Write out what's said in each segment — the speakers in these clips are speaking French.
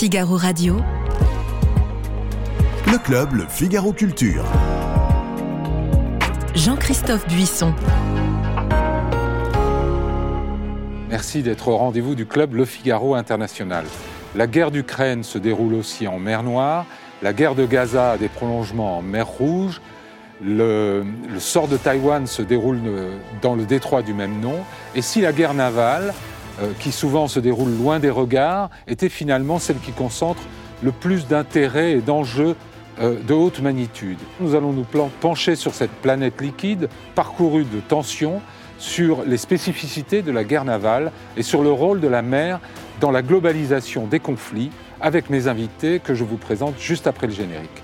Figaro Radio. Le club, le Figaro Culture. Jean-Christophe Buisson. Merci d'être au rendez-vous du club Le Figaro International. La guerre d'Ukraine se déroule aussi en mer Noire, la guerre de Gaza a des prolongements en mer Rouge, le, le, sort de Taïwan se déroule dans le détroit du même nom, et si la guerre navale, euh, qui souvent se déroule loin des regards, était finalement celle qui concentre le plus d'intérêt et d'enjeux euh, de haute magnitude. Nous allons nous pencher sur cette planète liquide parcourue de tensions, sur les spécificités de la guerre navale et sur le rôle de la mer dans la globalisation des conflits avec mes invités que je vous présente juste après le générique.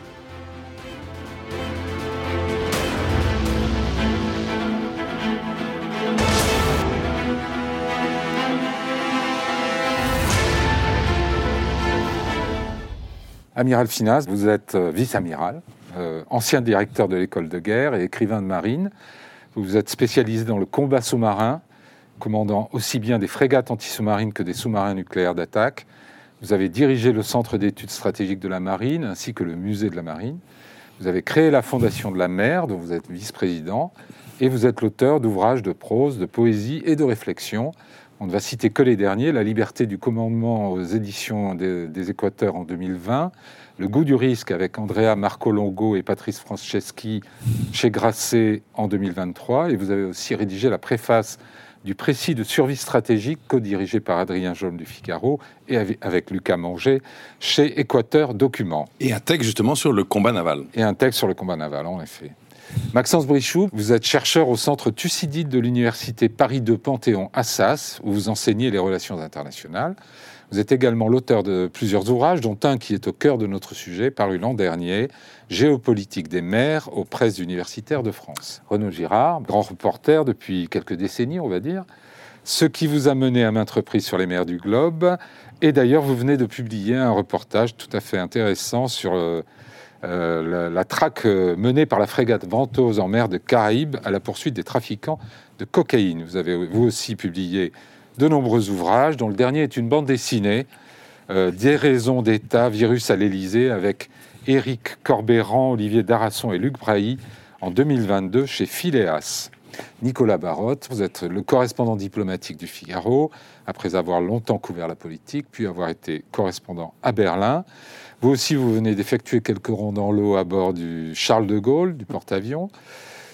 Amiral Finas, vous êtes euh, vice-amiral, euh, ancien directeur de l'école de guerre et écrivain de marine. Vous êtes spécialisé dans le combat sous-marin, commandant aussi bien des frégates anti-sous-marines que des sous-marins nucléaires d'attaque. Vous avez dirigé le Centre d'études stratégiques de la marine ainsi que le Musée de la marine. Vous avez créé la Fondation de la mer, dont vous êtes vice-président, et vous êtes l'auteur d'ouvrages de prose, de poésie et de réflexion. On ne va citer que les derniers, La liberté du commandement aux éditions des, des Équateurs en 2020, Le goût du risque avec Andrea Marcolongo et Patrice Franceschi chez Grasset en 2023, et vous avez aussi rédigé la préface du précis de survie stratégique co-dirigé par Adrien Jaune du Figaro et avec Lucas Manger chez Équateur Documents. Et un texte justement sur le combat naval. Et un texte sur le combat naval, en effet. Maxence Brichoux, vous êtes chercheur au centre Thucydide de l'université Paris 2 Panthéon Assas, où vous enseignez les relations internationales. Vous êtes également l'auteur de plusieurs ouvrages, dont un qui est au cœur de notre sujet, paru l'an dernier, Géopolitique des mers aux presses universitaires de France. Renaud Girard, grand reporter depuis quelques décennies, on va dire, ce qui vous a mené à maintes reprises sur les mers du globe. Et d'ailleurs, vous venez de publier un reportage tout à fait intéressant sur euh, la, la, traque euh, menée par la frégate Ventose en mer de Caraïbes à la poursuite des trafiquants de cocaïne. Vous avez vous aussi publié de nombreux ouvrages, dont le dernier est une bande dessinée, euh, d'État, Virus à l'Élysée, avec Éric Corbéran, Olivier Darasson et Luc Brailly en 2022 chez Phileas. Nicolas Barotte, vous êtes le correspondant diplomatique du Figaro, après avoir longtemps couvert la politique, puis avoir été correspondant à Berlin. Vous aussi, vous venez d'effectuer quelques ronds dans l'eau à bord du Charles de Gaulle, du porte-avions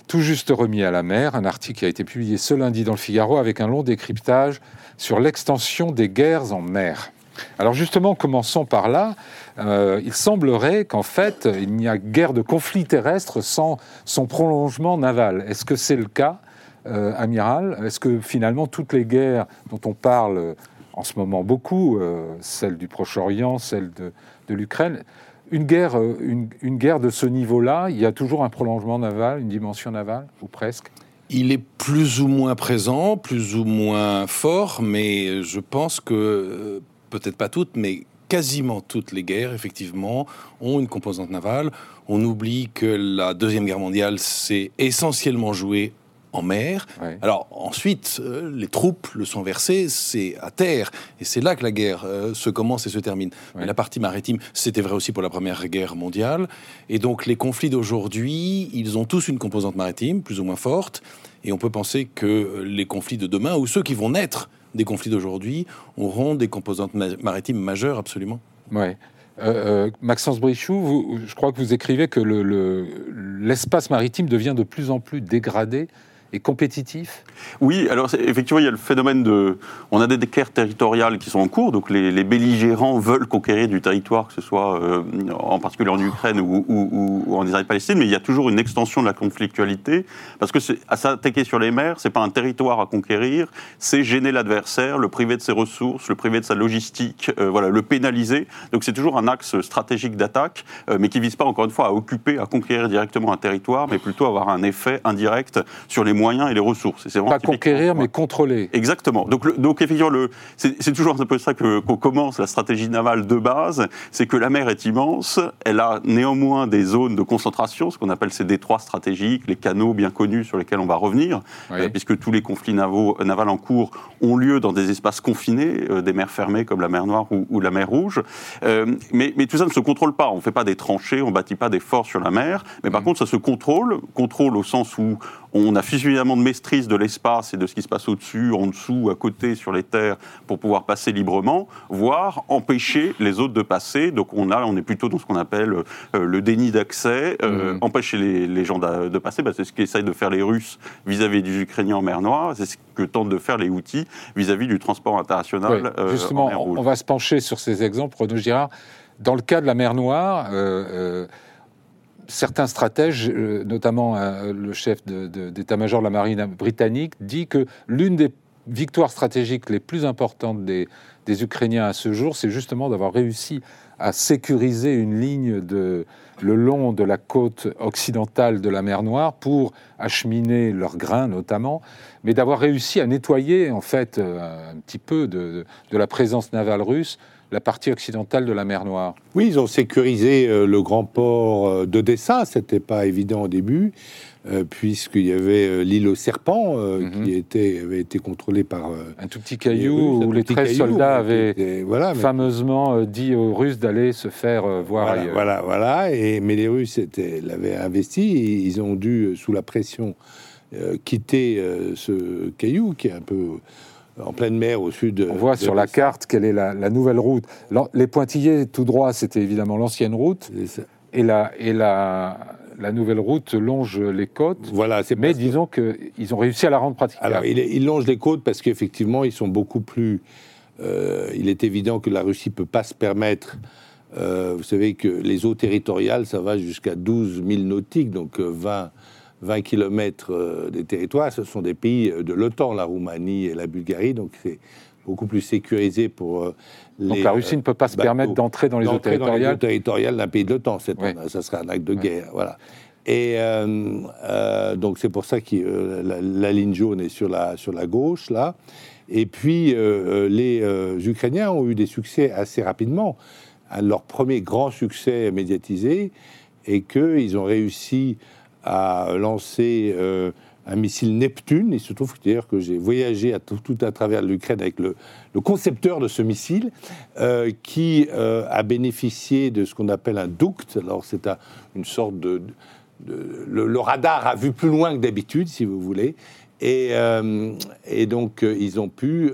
tout juste remis à la mer, un article qui a été publié ce lundi dans le Figaro avec un long décryptage sur l'extension des guerres en mer. Alors justement, commençons par là. Euh, il semblerait qu'en fait, il n'y a guère de conflit terrestre sans son prolongement naval. Est-ce que c'est le cas, euh, amiral? Est-ce que finalement toutes les guerres dont on parle en ce moment beaucoup, euh, du Proche-Orient, celle de, de l'Ukraine, une guerre, euh, une, guerre de ce niveau-là, il y a toujours un prolongement naval, une dimension navale, ou presque? Il est plus ou moins présent, plus ou moins fort, mais je pense que, euh, peut-être pas toutes, mais quasiment toutes les guerres, effectivement, ont une composante navale. On oublie que la Deuxième Guerre mondiale s'est essentiellement jouée en mer. Ouais. Alors ensuite, euh, les troupes le sont versées, c'est à terre, et c'est là que la guerre euh, se commence et se termine. Ouais. Mais la partie maritime, c'était vrai aussi pour la Première Guerre mondiale. Et donc les conflits d'aujourd'hui, ils ont tous une composante maritime, plus ou moins forte, et on peut penser que les conflits de demain, ou ceux qui vont naître des conflits d'aujourd'hui, auront des composantes ma maritimes majeures, absolument. Ouais. Euh, euh, Maxence Brichoux, vous, je crois que vous écrivez que l'espace le, maritime devient de plus en plus dégradé compétitif Oui, alors effectivement, il y a le phénomène de. On a des guerres territoriales qui sont en cours, donc les, belligérants veulent conquérir du territoire, que ce soit euh, en particulier en Ukraine ou, en Israël-Palestine, mais il y a toujours une extension de la conflictualité, parce que à s'attaquer sur les mers, c'est pas un territoire à conquérir, c'est gêner l'adversaire, le priver de ses ressources, le priver de sa logistique, euh, voilà, le pénaliser. Donc c'est toujours un axe stratégique d'attaque, euh, mais qui vise pas encore une fois à occuper, à conquérir directement un territoire, mais plutôt à avoir un effet indirect sur les moyens et les ressources. C'est Pas conquérir, mais contrôler. Exactement. Donc, le- donc effectivement, le- c'est toujours un peu ça que- qu'on commence la stratégie navale de base, c'est que la mer est immense, elle a néanmoins des zones de concentration, ce qu'on appelle ces détroits stratégiques, les canaux bien connus sur lesquels on va revenir, Oui. euh, puisque tous les conflits navaux, navals en cours ont lieu dans des espaces confinés, euh, des mers fermées comme la mer Noire ou, ou la mer Rouge. Euh, mais, mais tout ça ne se contrôle pas. On ne fait pas des tranchées, on ne bâtit pas des forts sur la mer. Mais par contre, ça se contrôle. Contrôle au sens où on a suffisamment de maîtrise de l'espace et de ce qui se passe au-dessus, en dessous, à côté, sur les terres, pour pouvoir passer librement, voire empêcher les autres de passer. Donc on, a, on est plutôt dans ce qu'on appelle euh, le déni d'accès, euh, Mhm. empêcher les, les gens de passer. Bah, c'est ce qu'essayent de faire les Russes vis-à-vis des Ukrainiens en mer Noire. C'est ce que tentent de faire les Houthis vis-à-vis du transport international Oui, euh, justement, en mer on, Rouge. on va se pencher sur ces exemples, Renaud Girard. Dans le cas de la mer Noire, euh, certains stratèges, euh, notamment euh, le chef d'état-major de la marine britannique, dit que l'une des victoires stratégiques les plus importantes des, Ukrainiens à ce jour, c'est justement d'avoir réussi à sécuriser une ligne de, le long de la côte occidentale de la mer Noire pour acheminer leurs grains notamment, mais d'avoir réussi à nettoyer en fait euh, un petit peu de la présence navale russe la partie occidentale de la mer Noire. Oui, ils ont sécurisé euh, le grand port euh, d'Odessa. C'était pas évident au début, euh, puisqu'il y avait l'île aux serpents Mhm. qui était, avait été contrôlée par Un tout petit les caillou Russes, où les petit 13 caillou, soldats avaient était- voilà, mais- fameusement dit aux Russes d'aller se faire voir Voilà, ailleurs. voilà, voilà. Et, mais les Russes l'avaient investi. et ils ont dû, sous la pression, quitter ce caillou qui est un peu en pleine mer au sud. On voit de sur la carte quelle est la, la nouvelle route. Les pointillés tout droit, c'était évidemment l'ancienne route, et la, et la, la nouvelle route longe les côtes. Voilà, c'est Mais disons qu'ils ont réussi à la rendre praticable. Alors, il, il longe les côtes parce qu'effectivement, ils sont beaucoup plus. euh, il est évident que la Russie peut pas se permettre. euh, vous savez que les eaux territoriales, ça va jusqu'à 12 000 nautiques, donc euh, 20, 20 km des territoires. Ce sont des pays euh, de l'OTAN, la Roumanie et la Bulgarie, donc c'est beaucoup plus sécurisé pour euh, Donc les, la Russie ne peut pas se bateaux permettre d'entrer dans les eaux territoriales. territoriales d'un pays de l'OTAN. un- Ça serait un acte de guerre. Voilà. Et euh, euh, donc c'est pour ça que euh, la, la ligne jaune est sur la, sur la gauche, là. Et puis euh, les euh, Ukrainiens ont eu des succès assez rapidement. Un de leurs premiers grands succès médiatisés est qu'ils ont réussi à lancer euh, un missile Neptune. Il se trouve d'ailleurs que j'ai voyagé à tout, à travers l'Ukraine avec le, concepteur de ce missile, euh, qui euh, a bénéficié de ce qu'on appelle un duct. Alors c'est un- une sorte de, le, radar a vu plus loin que d'habitude, si vous voulez, et, donc ils ont pu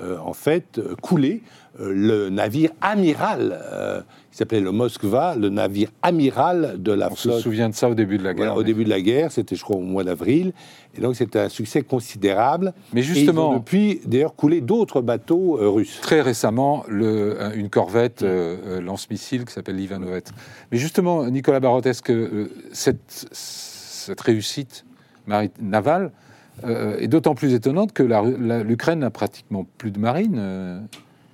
en fait couler le navire amiral, qui s'appelait le Moskva, le navire amiral de la On se flotte souvient de ça au début de la guerre. voilà, au début de la guerre, c'était je crois au mois d'avril, et donc c'était un succès considérable. Mais Et ils ont justement, depuis d'ailleurs coulé d'autres bateaux euh, russes. très récemment, le- un- une corvette euh, euh, lance-missile qui s'appelle l'Ivanovette. Mais justement, Nicolas Barotte, est-ce que euh, cette, cette réussite navale euh, est d'autant plus étonnante que l'Ukraine n'a pratiquement plus de marine euh,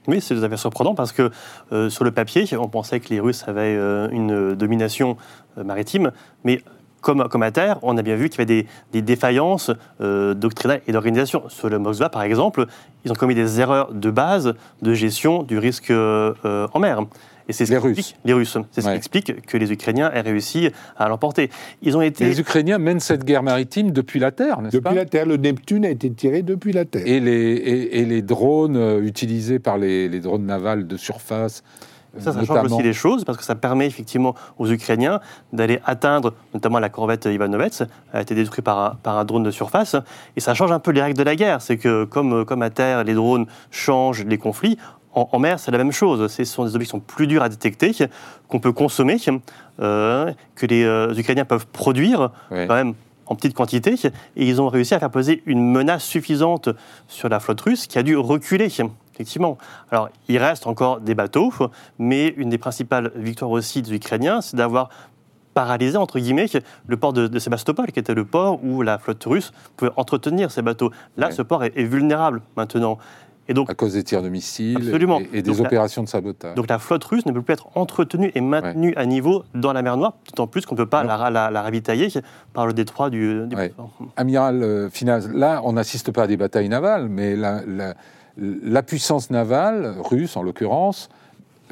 Oui, c'est tout à fait surprenant parce que euh, sur le papier, on pensait que les Russes avaient euh, une domination euh, maritime, mais comme, comme à terre, on a bien vu qu'il y avait des, des défaillances doctrinales et d'organisation. Sur le Moskva, par exemple, ils ont commis des erreurs de base de gestion du risque en mer. Et c'est ce Les qui Russes. explique- les Russes. C'est ce Ouais. qui explique que les Ukrainiens aient réussi à l'emporter. Ils ont été. Les Ukrainiens mènent cette guerre maritime depuis la terre, n'est-ce pas Depuis la Terre, le Neptune a été tiré depuis la Terre. et les, et, et les drones euh, utilisés par les, les drones navals de surface, euh, Ça, ça change aussi les choses parce que ça permet effectivement aux Ukrainiens d'aller atteindre notamment la corvette Ivanovets, a été détruite par un, par un drone de surface. Et ça change un peu les règles de la guerre. C'est que comme, comme à terre, les drones changent les conflits, en, en mer, c'est la même chose. Ce sont des objets qui sont plus durs à détecter, qu'on peut consommer, euh, que les euh, Ukrainiens peuvent produire quand même en petite quantité. Et ils ont réussi à faire peser une menace suffisante sur la flotte russe qui a dû reculer. Effectivement. Alors, il reste encore des bateaux, mais une des principales victoires aussi des Ukrainiens, c'est d'avoir paralysé, entre guillemets, le port de, de Sébastopol, qui était le port où la flotte russe pouvait entretenir ces bateaux. Là, ce port est, est vulnérable maintenant. Et donc, à cause des tirs de missiles Absolument. et, et des Donc la- opérations de sabotage. donc la flotte russe ne peut plus être entretenue et maintenue à niveau dans la mer Noire, d'autant plus qu'on ne peut pas la, la- la ravitailler par le détroit du... du- Ouais. Amiral euh, Finaz, là, on n'assiste pas à des batailles navales, mais la puissance navale, russe en l'occurrence,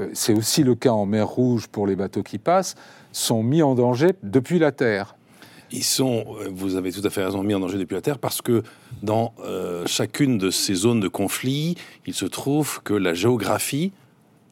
euh, c'est aussi le cas en mer Rouge pour les bateaux qui passent, sont mis en danger depuis la terre. Ils sont, euh, vous avez tout à fait raison, mis en danger depuis la Terre parce que dans euh, chacune de ces zones de conflit, il se trouve que la géographie,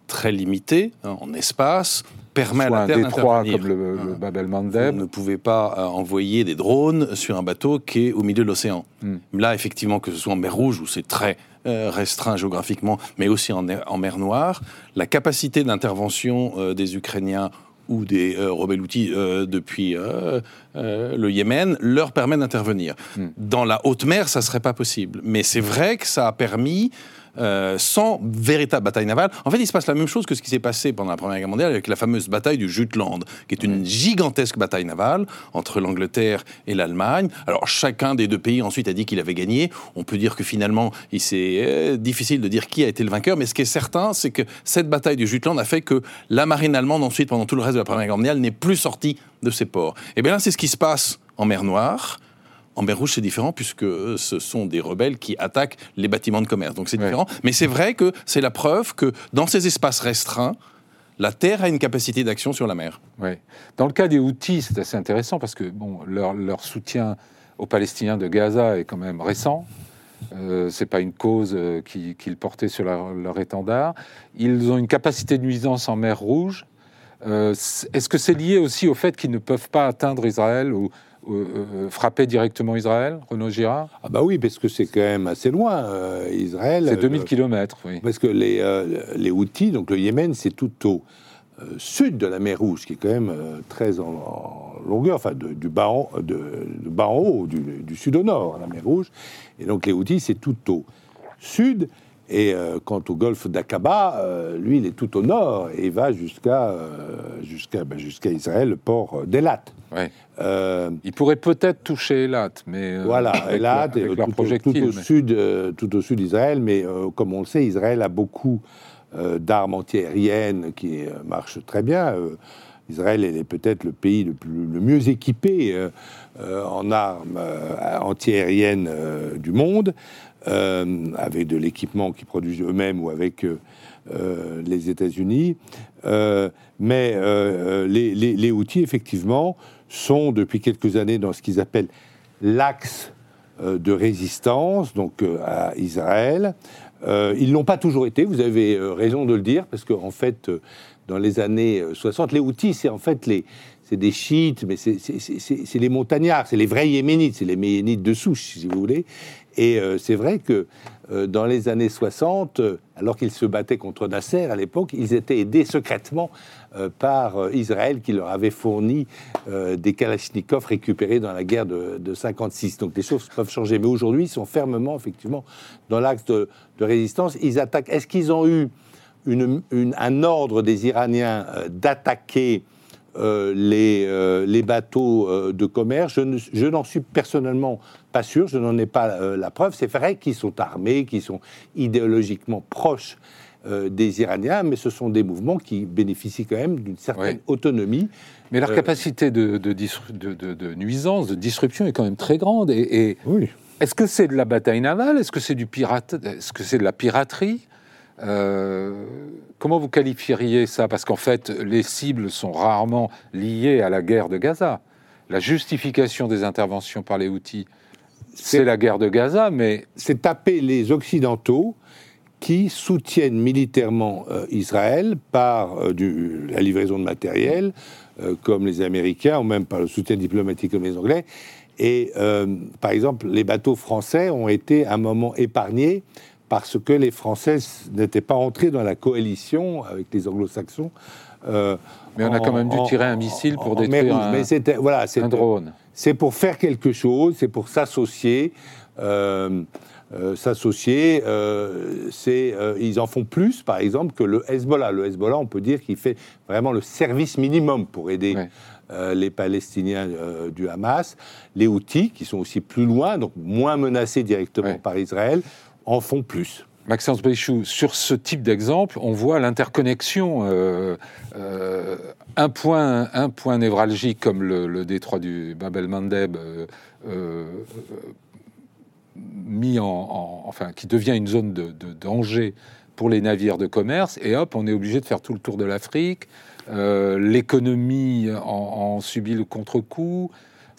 très limitée hein, en espace, permet à la un Terre détroit d'intervenir. comme le, le Hein. Bab el Vous Mandeb. ne pouvez pas euh, envoyer des drones sur un bateau qui est au milieu de l'océan. Hmm. Là, effectivement, que ce soit en mer Rouge, où c'est très euh, restreint géographiquement, mais aussi en, en mer Noire, la capacité d'intervention des Ukrainiens ou des euh, rebelles outils euh, depuis euh, euh, le Yémen leur permet d'intervenir. Hmm. Dans la haute mer, ça serait pas possible. Mais c'est vrai que ça a permis euh, sans véritable bataille navale. En fait, il se passe la même chose que ce qui s'est passé pendant la Première Guerre mondiale avec la fameuse bataille du Jutland, qui est une gigantesque bataille navale entre l'Angleterre et l'Allemagne. Alors, chacun des deux pays ensuite a dit qu'il avait gagné. On peut dire que finalement, il c'est euh, difficile de dire qui a été le vainqueur, mais ce qui est certain, c'est que cette bataille du Jutland a fait que la marine allemande, ensuite, pendant tout le reste de la Première Guerre mondiale, n'est plus sortie de ses ports. Et bien là, c'est ce qui se passe en mer Noire. En mer Rouge, c'est différent puisque euh, ce sont des rebelles qui attaquent les bâtiments de commerce. Donc c'est Ouais. différent. Mais c'est vrai que c'est la preuve que dans ces espaces restreints, la Terre a une capacité d'action sur la mer. Dans le cas des Houthis, c'est assez intéressant parce que bon, leur, leur soutien aux Palestiniens de Gaza est quand même récent. Euh, c'est pas une cause euh, qui- qu'ils portaient sur leur, leur étendard. Ils ont une capacité de nuisance en mer Rouge. Euh, Est-ce que c'est lié aussi au fait qu'ils ne peuvent pas atteindre Israël ou, euh, frapper directement Israël, Renaud Girard Ah bah oui, parce que c'est quand même assez loin, euh, Israël. C'est 2000 Euh, km, oui. Parce que les, euh, les Houthis, donc le Yémen, c'est tout au euh, sud de la mer Rouge, qui est quand même euh, très en, en longueur, enfin de- du bas en, de, de bas en haut, du, du sud au nord, la mer Rouge. Et donc les Houthis, c'est tout au sud. Et euh, quant au golfe d'Aqaba, euh, lui, il est tout au nord et il va jusqu'à euh, jusqu'à ben, jusqu'à Israël, le port d'Elat. Ouais. Ils pourraient peut-être toucher Elat, mais voilà, Elat, tout, tout au mais- sud, tout au sud d'Israël, mais comme on le sait, Israël a beaucoup d'armes antiaériennes qui marchent très bien. Israël elle est peut-être le pays le, plus, le mieux équipé euh, euh, en armes euh, antiaériennes du monde, euh, avec de l'équipement qu'ils produisent eux-mêmes ou avec euh, euh, les États-Unis. Mais les, les, Houthis, effectivement, sont depuis quelques années dans ce qu'ils appellent l'axe de résistance, donc à Israël. Ils l'ont pas toujours été, vous avez raison de le dire, parce qu'en en fait, dans les années euh, 60, les Houthis, c'est en fait les, c'est des chiites, mais c'est- les montagnards, c'est les vrais yéménites, c'est les yéménites de souche, si vous voulez. Et euh, c'est vrai que euh, dans les années 60, euh, alors qu'ils se battaient contre Nasser à l'époque, ils étaient aidés secrètement par Israël qui leur avait fourni des Kalachnikovs récupérés dans la guerre de, de 56. Donc les choses peuvent changer. Mais aujourd'hui, ils sont fermement, effectivement, dans l'axe de, résistance. Ils attaquent. Est-ce qu'ils ont eu un ordre des Iraniens d'attaquer euh, les, euh, les bateaux euh, de commerce. Je, ne- je n'en suis personnellement pas sûr, je n'en ai pas la preuve. C'est vrai qu'ils sont armés, qu'ils sont idéologiquement proches des Iraniens, mais ce sont des mouvements qui bénéficient quand même d'une certaine Oui. autonomie. Mais leur capacité de, de, disru- de- de- de nuisance, de disruption est quand même très grande. Et, et Oui. est-ce que c'est de la bataille navale? Est-ce que c'est du pirate Est-ce que c'est de la piraterie? Euh, Comment vous qualifieriez ça? Parce qu'en fait, les cibles sont rarement liées à la guerre de Gaza. La justification des interventions par les outils, c'est la guerre de Gaza, mais c'est taper les Occidentaux qui soutiennent militairement euh, Israël par euh, du- la livraison de matériel, comme les Américains, ou même par le soutien diplomatique comme les Anglais. Et par exemple, les bateaux français ont été à un moment épargnés parce que les Français n'étaient pas entrés dans la coalition avec les Anglo-Saxons. euh, Mais on a quand même dû en- tirer un missile pour détruire un- Mais voilà, un drone. c'est pour faire quelque chose, c'est pour s'associer. euh, euh, s'associer, c'est, ils en font plus, par exemple, que le Hezbollah. Le Hezbollah, on peut dire qu'il fait vraiment le service minimum pour aider Ouais. euh, les Palestiniens euh, du Hamas. Les Houthis, qui sont aussi plus loin, donc moins menacés directement Ouais. par Israël, en font plus. Maxence Brichoux, sur ce type d'exemple, on voit l'interconnexion. euh, euh, un, point, un point névralgique comme le, détroit du Bab el-Mandeb, euh, qui devient une zone de, danger pour les navires de commerce, et hop, on est obligé de faire tout le tour de l'Afrique. L'économie en subit le contre-coup.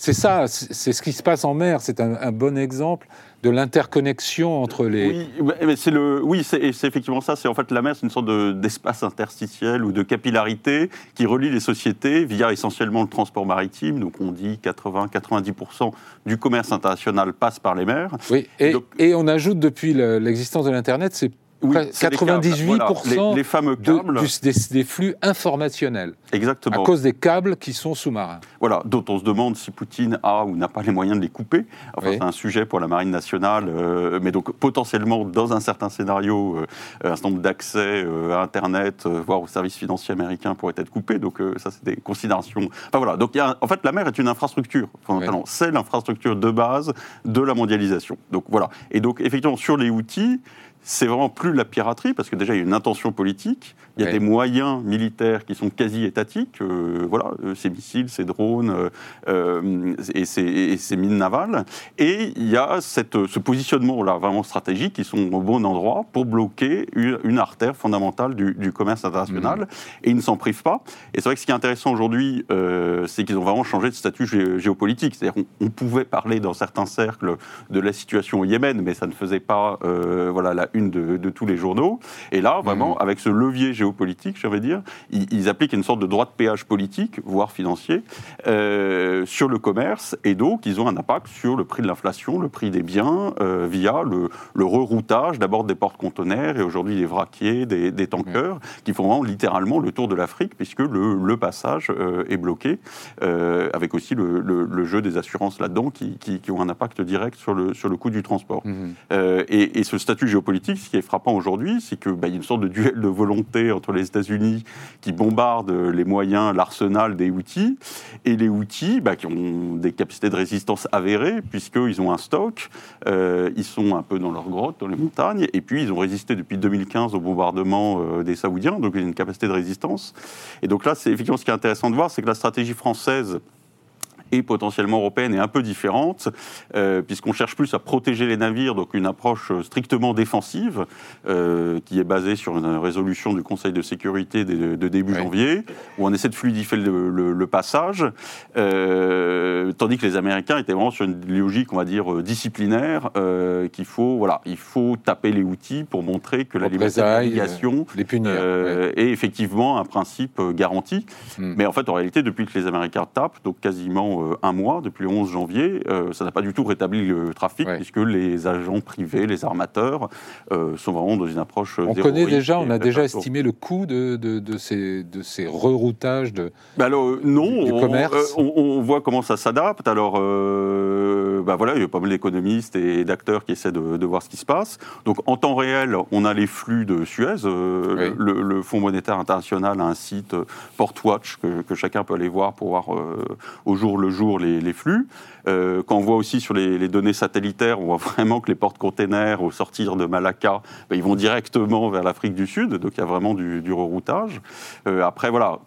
C'est ça, c'est ce qui se passe en mer. C'est un, un bon exemple de l'interconnexion entre les. Oui, mais- c'est le, oui, c'est effectivement ça. C'est en fait la mer, c'est une sorte de- d'espace interstitiel ou de capillarité qui relie les sociétés via essentiellement le transport maritime. Donc on dit 80-90% du commerce international passe par les mers. Oui, et, Donc- et on ajoute depuis le- l'existence de l'Internet, c'est Oui, Près- c'est les câbles. 98% Voilà, les, les fameux de- câbles, du- des, des flux informationnels à exactement. cause des câbles qui sont sous-marins. Voilà, dont on se demande si Poutine a ou n'a pas les moyens de les couper. Enfin, Oui. c'est un sujet pour la marine nationale, euh, mais donc potentiellement dans un certain scénario, euh, un certain nombre d'accès euh, à Internet, voire aux services financiers américains pourraient être coupés. Donc ça, c'est des considérations. Enfin voilà, donc il y a, en fait, la mer est une infrastructure. Fondamentalement, c'est l'infrastructure de base de la mondialisation. Donc voilà. Et donc effectivement, sur les outils. C'est vraiment plus la piraterie, parce que déjà il y a une intention politique, il y a des moyens militaires qui sont quasi étatiques, euh, voilà, euh, ces missiles, ces drones euh, et, ces, et ces mines navales. Et il y a cette, ce positionnement-là vraiment stratégique qui sont au bon endroit pour bloquer une, une artère fondamentale du, du commerce international. Et ils ne s'en privent pas. Et c'est vrai que ce qui est intéressant aujourd'hui, euh, c'est qu'ils ont vraiment changé de statut gé- géopolitique. C'est-à-dire qu'on on pouvait parler dans certains cercles de la situation au Yémen, mais ça ne faisait pas voilà, la une de, de tous les journaux. Et là, vraiment, avec ce levier géopolitique, j'avais dire, ils, ils appliquent une sorte de droit de péage politique, voire financier, euh, sur le commerce. Et donc, ils ont un impact sur le prix de l'inflation, le prix des biens, euh, via le, le reroutage d'abord des porte-conteneurs et aujourd'hui des vraquiers, des, des tankers, qui font vraiment littéralement le tour de l'Afrique, puisque le, le passage euh, est bloqué, avec aussi le, jeu des assurances là-dedans qui, qui- qui ont un impact direct sur le, sur le coût du transport. Euh, et, et ce statut géopolitique, ce qui est frappant aujourd'hui, c'est qu'il y a une sorte de duel de volonté entre les États-Unis qui bombardent les moyens, l'arsenal des outils, et les outils bah, qui ont des capacités de résistance avérées, puisqu'ils ont un stock, euh, ils sont un peu dans leur grotte, dans les montagnes, et puis ils ont résisté depuis 2015 au bombardement euh, des Saoudiens, donc ils ont une capacité de résistance. Et donc là, c'est effectivement ce qui est intéressant de voir, c'est que la stratégie française et potentiellement européenne est un peu différente, euh, puisqu'on cherche plus à protéger les navires, donc une approche euh, strictement défensive, euh, qui est basée sur une résolution du Conseil de sécurité de, de début Oui. janvier, où on essaie de fluidifier le, le- le passage, euh, tandis que les Américains étaient vraiment sur une logique, on va dire, disciplinaire, qu'il faut, voilà, il faut taper les outils pour montrer que la liberté ouais. euh, est effectivement un principe garanti. Hmm. Mais en fait, en réalité, depuis que les Américains tapent, donc quasiment euh, un mois, depuis le 11 janvier, euh, ça n'a pas du tout rétabli le trafic, Ouais. puisque les agents privés, les armateurs, euh, sont vraiment dans une approche On connaît déjà, on a déjà estimé le coût de, de, de ces, de ces reroutages de. Bah alors, non, du commerce. on, on voit comment ça s'adapte. Alors, bah voilà, il y a pas mal d'économistes et d'acteurs qui essaient de, de voir ce qui se passe. Donc, en temps réel, on a les flux de Suez. Oui. le, le Fonds monétaire international a un site Portwatch que, que chacun peut aller voir pour voir euh, au jour le jour les, flux. Euh, quand on voit aussi sur les, données satellitaires, on voit vraiment que les porte-containers, au sortir de Malacca, bah, ils vont directement vers l'Afrique du Sud. Donc, il y a vraiment du, du reroutage. Euh, après, voilà,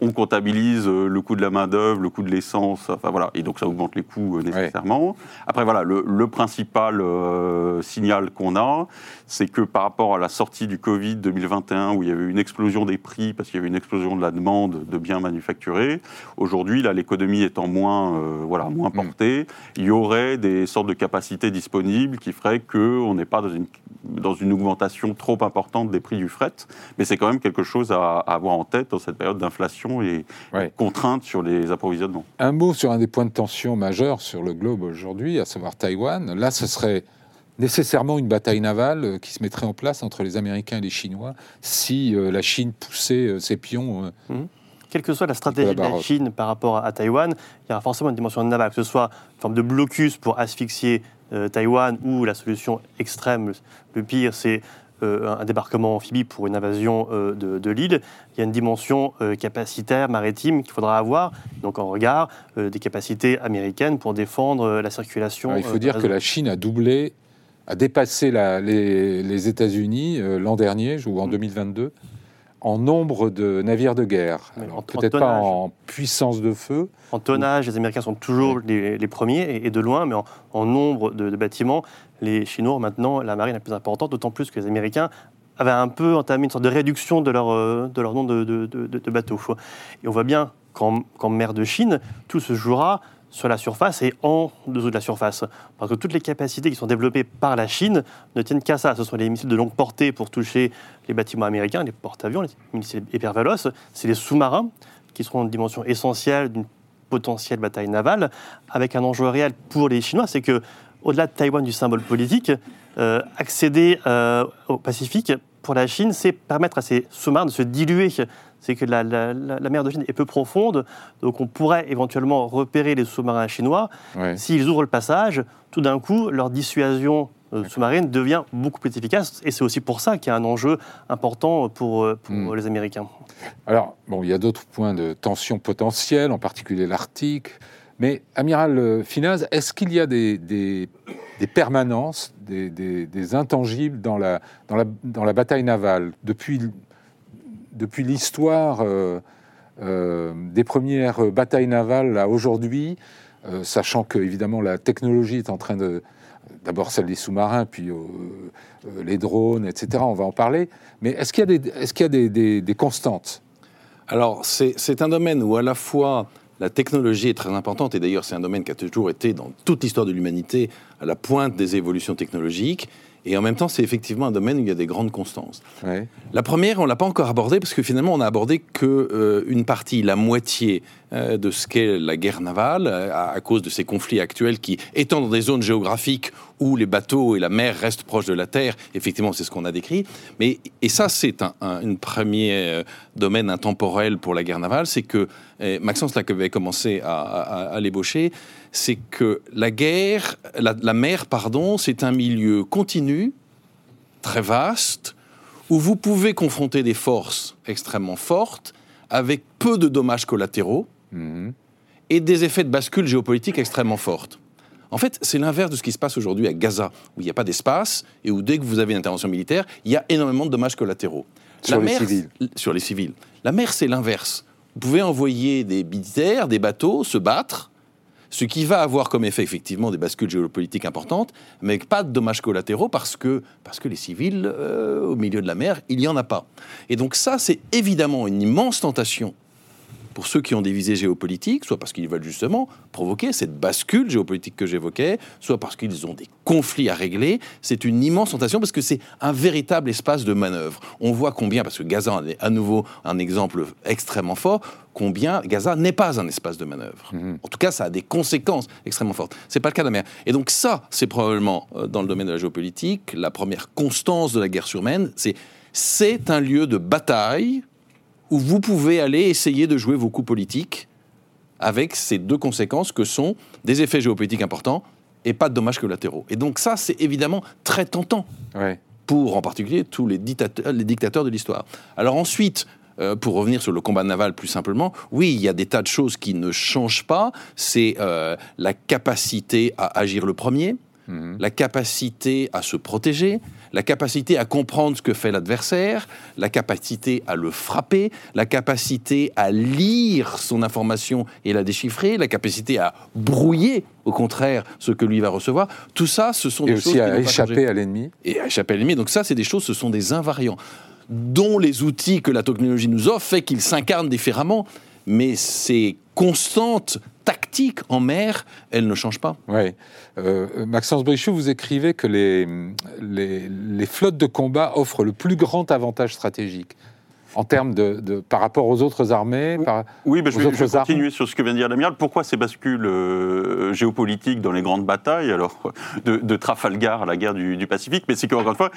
on comptabilise euh, le coût de la main-d'œuvre, le coût de l'essence, enfin voilà, et donc ça augmente les coûts euh, nécessairement. Après, voilà, le, le principal euh, signal qu'on a, c'est que par rapport à la sortie du Covid 2021, où il y avait une explosion des prix, parce qu'il y avait une explosion de la demande de biens manufacturés, aujourd'hui, là, l'économie étant moins, euh, voilà, moins portée, il y aurait des sortes de capacités disponibles qui feraient qu'on n'est pas dans une, dans une augmentation trop importante des prix du fret, mais c'est quand même quelque chose à, à avoir en tête dans cette période d'inflation et Ouais. contrainte sur les approvisionnements. Un mot sur un des points de tension majeurs sur le globe aujourd'hui, à savoir Taïwan. Là, ce serait nécessairement une bataille navale euh, qui se mettrait en place entre les Américains et les Chinois si euh, la Chine poussait euh, ses pions. euh, Quelle que soit la stratégie de la. Chine par rapport à, à Taïwan, il y aura forcément une dimension navale, que ce soit une forme de blocus pour asphyxier euh, Taïwan ou la solution extrême, le pire, c'est un débarquement amphibie pour une invasion euh, de, de l'île. Il y a une dimension euh, capacitaire maritime qu'il faudra avoir, donc en regard euh, des capacités américaines pour défendre euh, la circulation. Alors, il faut euh, dire que la Chine a doublé a dépassé la- les, les États-Unis euh, l'an dernier, ou en Mm. 2022, en nombre de navires de guerre. Peut-être pas en puissance de feu. En tonnage, les Américains sont toujours les, les premiers et, et de loin, mais en, en nombre de, de bâtiments, les Chinois ont maintenant la marine la plus importante, d'autant plus que les Américains avaient un peu entamé une sorte de réduction de leur, euh, de leur nombre de, bateaux. Et on voit bien qu'en qu'en mer de Chine, tout se jouera sur la surface et en dessous de la surface. Parce que toutes les capacités qui sont développées par la Chine ne tiennent qu'à ça. Ce sont les missiles de longue portée pour toucher les bâtiments américains, les porte-avions, les missiles hypervéloces. C'est les sous-marins qui seront une dimension essentielle d'une potentielle bataille navale, avec un enjeu réel pour les Chinois, c'est que au-delà de Taïwan du symbole politique, euh, accéder euh, au Pacifique pour la Chine, c'est permettre à ces sous-marins de se diluer. C'est que la, la- la- la mer de Chine est peu profonde, donc on pourrait éventuellement repérer les sous-marins chinois. Ouais. S'ils ouvrent le passage, tout d'un coup, leur dissuasion euh, sous-marine devient beaucoup plus efficace. Et c'est aussi pour ça qu'il y a un enjeu important pour, euh, pour Mm. les Américains. Alors, bon, il y a d'autres points de tension potentielle, en particulier l'Arctique. Mais, amiral euh, Finaz, est-ce qu'il y a des, permanences, des, intangibles dans la, bataille navale depuis, depuis l'histoire euh, euh, des premières batailles navales à aujourd'hui, sachant que évidemment la technologie est en train de d'abord celle des sous-marins, puis les drones, etc. On va en parler. Mais est-ce qu'il y a des, constantes? Alors, c'est un domaine où à la fois la technologie est très importante, et d'ailleurs c'est un domaine qui a toujours été dans toute l'histoire de l'humanité à la pointe des évolutions technologiques, et en même temps c'est effectivement un domaine où il y a des grandes constances. Ouais. La première, on l'a pas encore abordée parce que finalement, on a abordé que euh, une partie, la moitié de ce qu'est la guerre navale, euh, à, cause de ces conflits actuels qui, étant dans des zones géographiques où les bateaux et la mer restent proches de la terre, effectivement, c'est ce qu'on a décrit. Mais et ça, c'est un, premier euh, domaine intemporel pour la guerre navale, c'est que euh, Maxence là avait commencé à, à- à l'ébaucher, c'est que la guerre, la, la mer, pardon, c'est un milieu continu, très vaste où vous pouvez confronter des forces extrêmement fortes avec peu de dommages collatéraux Et des effets de bascule géopolitique extrêmement fortes. En fait, c'est l'inverse de ce qui se passe aujourd'hui à Gaza, où il n'y a pas d'espace et où dès que vous avez une intervention militaire, il y a énormément de dommages collatéraux. Sur les mer, civils. Sur les civils. La mer, c'est l'inverse. Vous pouvez envoyer des militaires, des bateaux, se battre, ce qui va avoir comme effet effectivement des bascules géopolitiques importantes, mais pas de dommages collatéraux parce que, parce que les civils, euh, au milieu de la mer, il n'y en a pas. Et donc ça, c'est évidemment une immense tentation pour ceux qui ont des visées géopolitiques, soit parce qu'ils veulent justement provoquer cette bascule géopolitique que j'évoquais, soit parce qu'ils ont des conflits à régler. C'est une immense tentation parce que c'est un véritable espace de manœuvre. On voit combien, parce que Gaza est à nouveau un exemple extrêmement fort, combien Gaza n'est pas un espace de manœuvre. En tout cas, ça a des conséquences extrêmement fortes. C'est pas le cas de la mer. Et donc ça, c'est probablement euh, dans le domaine de la géopolitique la première constance de la guerre surhumaine. C'est c'est un lieu de bataille où vous pouvez aller essayer de jouer vos coups politiques avec ces deux conséquences que sont des effets géopolitiques importants et pas de dommages collatéraux. Et donc ça, c'est évidemment très tentant Ouais. pour en particulier tous les dictateurs, les dictateurs de l'histoire. Alors ensuite, euh, pour revenir sur le combat naval plus simplement, oui, il y a des tas de choses qui ne changent pas. C'est euh, la capacité à agir le premier, Mhm. la capacité à se protéger, la capacité à comprendre ce que fait l'adversaire, la capacité à le frapper, la capacité à lire son information et la déchiffrer, la capacité à brouiller, au contraire, ce que lui va recevoir. Tout ça, ce sont Et des choses aussi qui à pas échapper changé à l'ennemi. et à échapper à l'ennemi. Donc ça, c'est des choses, ce sont des invariants dont les outils que la technologie nous offre fait qu'ils s'incarnent différemment. Mais ces constantes tactiques en mer, elles ne changent pas. Ouais. Euh, Maxence Brichoux, vous écrivez que les, les, les flottes de combat offrent le plus grand avantage stratégique en termes de, de- par rapport aux autres armées. Par, Oui, mais je vais, autres je vais armes continuer sur ce que vient de dire l'amiral. Pourquoi ces bascules euh, géopolitiques dans les grandes batailles, alors de, de Trafalgar à la guerre du, du Pacifique? Mais c'est qu'encore une fois,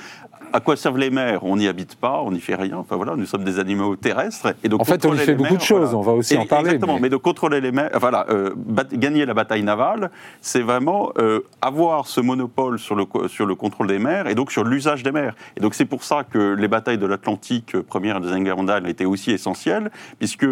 à quoi servent les mers? On n'y habite pas, on n'y fait rien. Enfin voilà, nous sommes des animaux terrestres. Et donc En fait, on y fait beaucoup de choses, voilà. on va aussi Et- en parler, Exactement, mais- mais, de contrôler les mers, voilà, euh, bat- gagner la bataille navale, c'est vraiment euh, avoir ce monopole sur le, sur le contrôle des mers et donc sur l'usage des mers. Et donc c'est pour ça que les batailles de l'Atlantique, euh, première et deuxième guerre mondiale, étaient aussi essentielles, puisque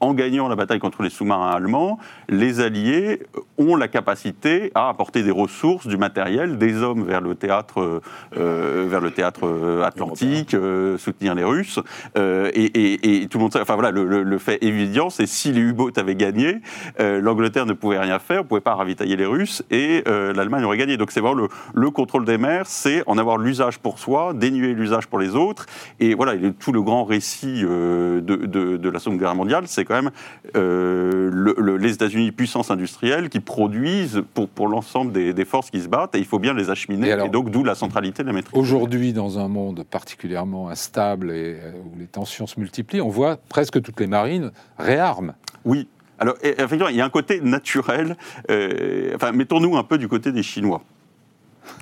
en gagnant la bataille contre les sous-marins allemands, les Alliés ont la capacité à apporter des ressources, du matériel, des hommes vers le théâtre, euh, vers le théâtre euh, atlantique, euh, soutenir les Russes. Euh, et, et- et tout le monde sait, enfin voilà, le, fait évident, c'est si les U-boats avaient gagné, l'Angleterre ne pouvait rien faire, ne pouvait pas ravitailler les Russes, et l'Allemagne aurait gagné. Donc c'est vraiment le, le contrôle des mers, c'est en avoir l'usage pour soi, dénuer l'usage pour les autres. Et voilà, tout le grand récit de, de- de la Seconde Guerre mondiale, c'est quand même euh, le- le- les États-Unis, puissance industrielle, qui produisent pour, pour l'ensemble des, des forces qui se battent, et il faut bien les acheminer, Et donc d'où la centralité de la maîtrise. Aujourd'hui, dans un monde particulièrement instable et euh, où les tensions se multiplient, on voit presque toutes les marines réarment. Oui. Alors, effectivement, il y a un côté naturel. euh, enfin, mettons-nous un peu du côté des Chinois.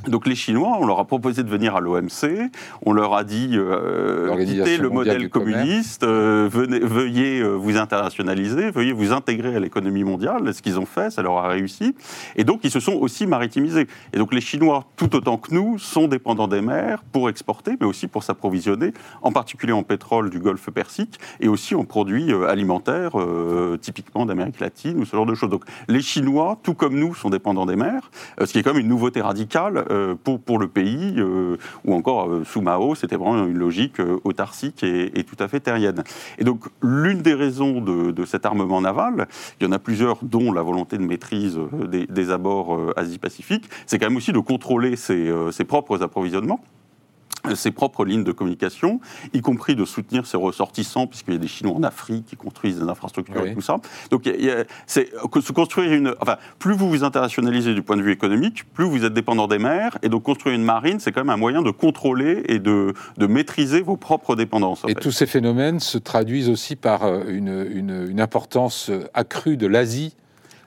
Donc les Chinois, on leur a proposé de venir à l'OMC, on leur a dit euh, quittez le modèle communiste, euh, venez- veuillez euh, vous internationaliser, veuillez vous intégrer à l'économie mondiale. Ce qu'ils ont fait, ça leur a réussi. Et donc ils se sont aussi maritimisés. Et donc les Chinois, tout autant que nous, sont dépendants des mers pour exporter, mais aussi pour s'approvisionner, en particulier en pétrole du Golfe Persique et aussi en produits euh, alimentaires, euh, typiquement d'Amérique latine ou ce genre de choses. Donc les Chinois, tout comme nous, sont dépendants des mers, ce qui est quand même une nouveauté radicale euh, pour, pour le pays, euh, ou encore euh, sous Mao, c'était vraiment une logique autarcique et, et tout à fait terrienne. Et donc l'une des raisons de, de cet armement naval, il y en a plusieurs, dont la volonté de maîtrise des, des abords Asie-Pacifique, c'est quand même aussi de contrôler ses, ses propres approvisionnements ses propres lignes de communication, y compris de soutenir ses ressortissants, puisqu'il y a des Chinois en Afrique qui construisent des infrastructures Oui. et tout ça. Donc, c'est se construire une. Enfin, plus vous vous internationalisez du point de vue économique, plus vous êtes dépendant des mers, et donc construire une marine, c'est quand même un moyen de contrôler et de, de maîtriser vos propres dépendances. en Et fait. tous ces phénomènes se traduisent aussi par euh, une, une- une importance accrue de l'Asie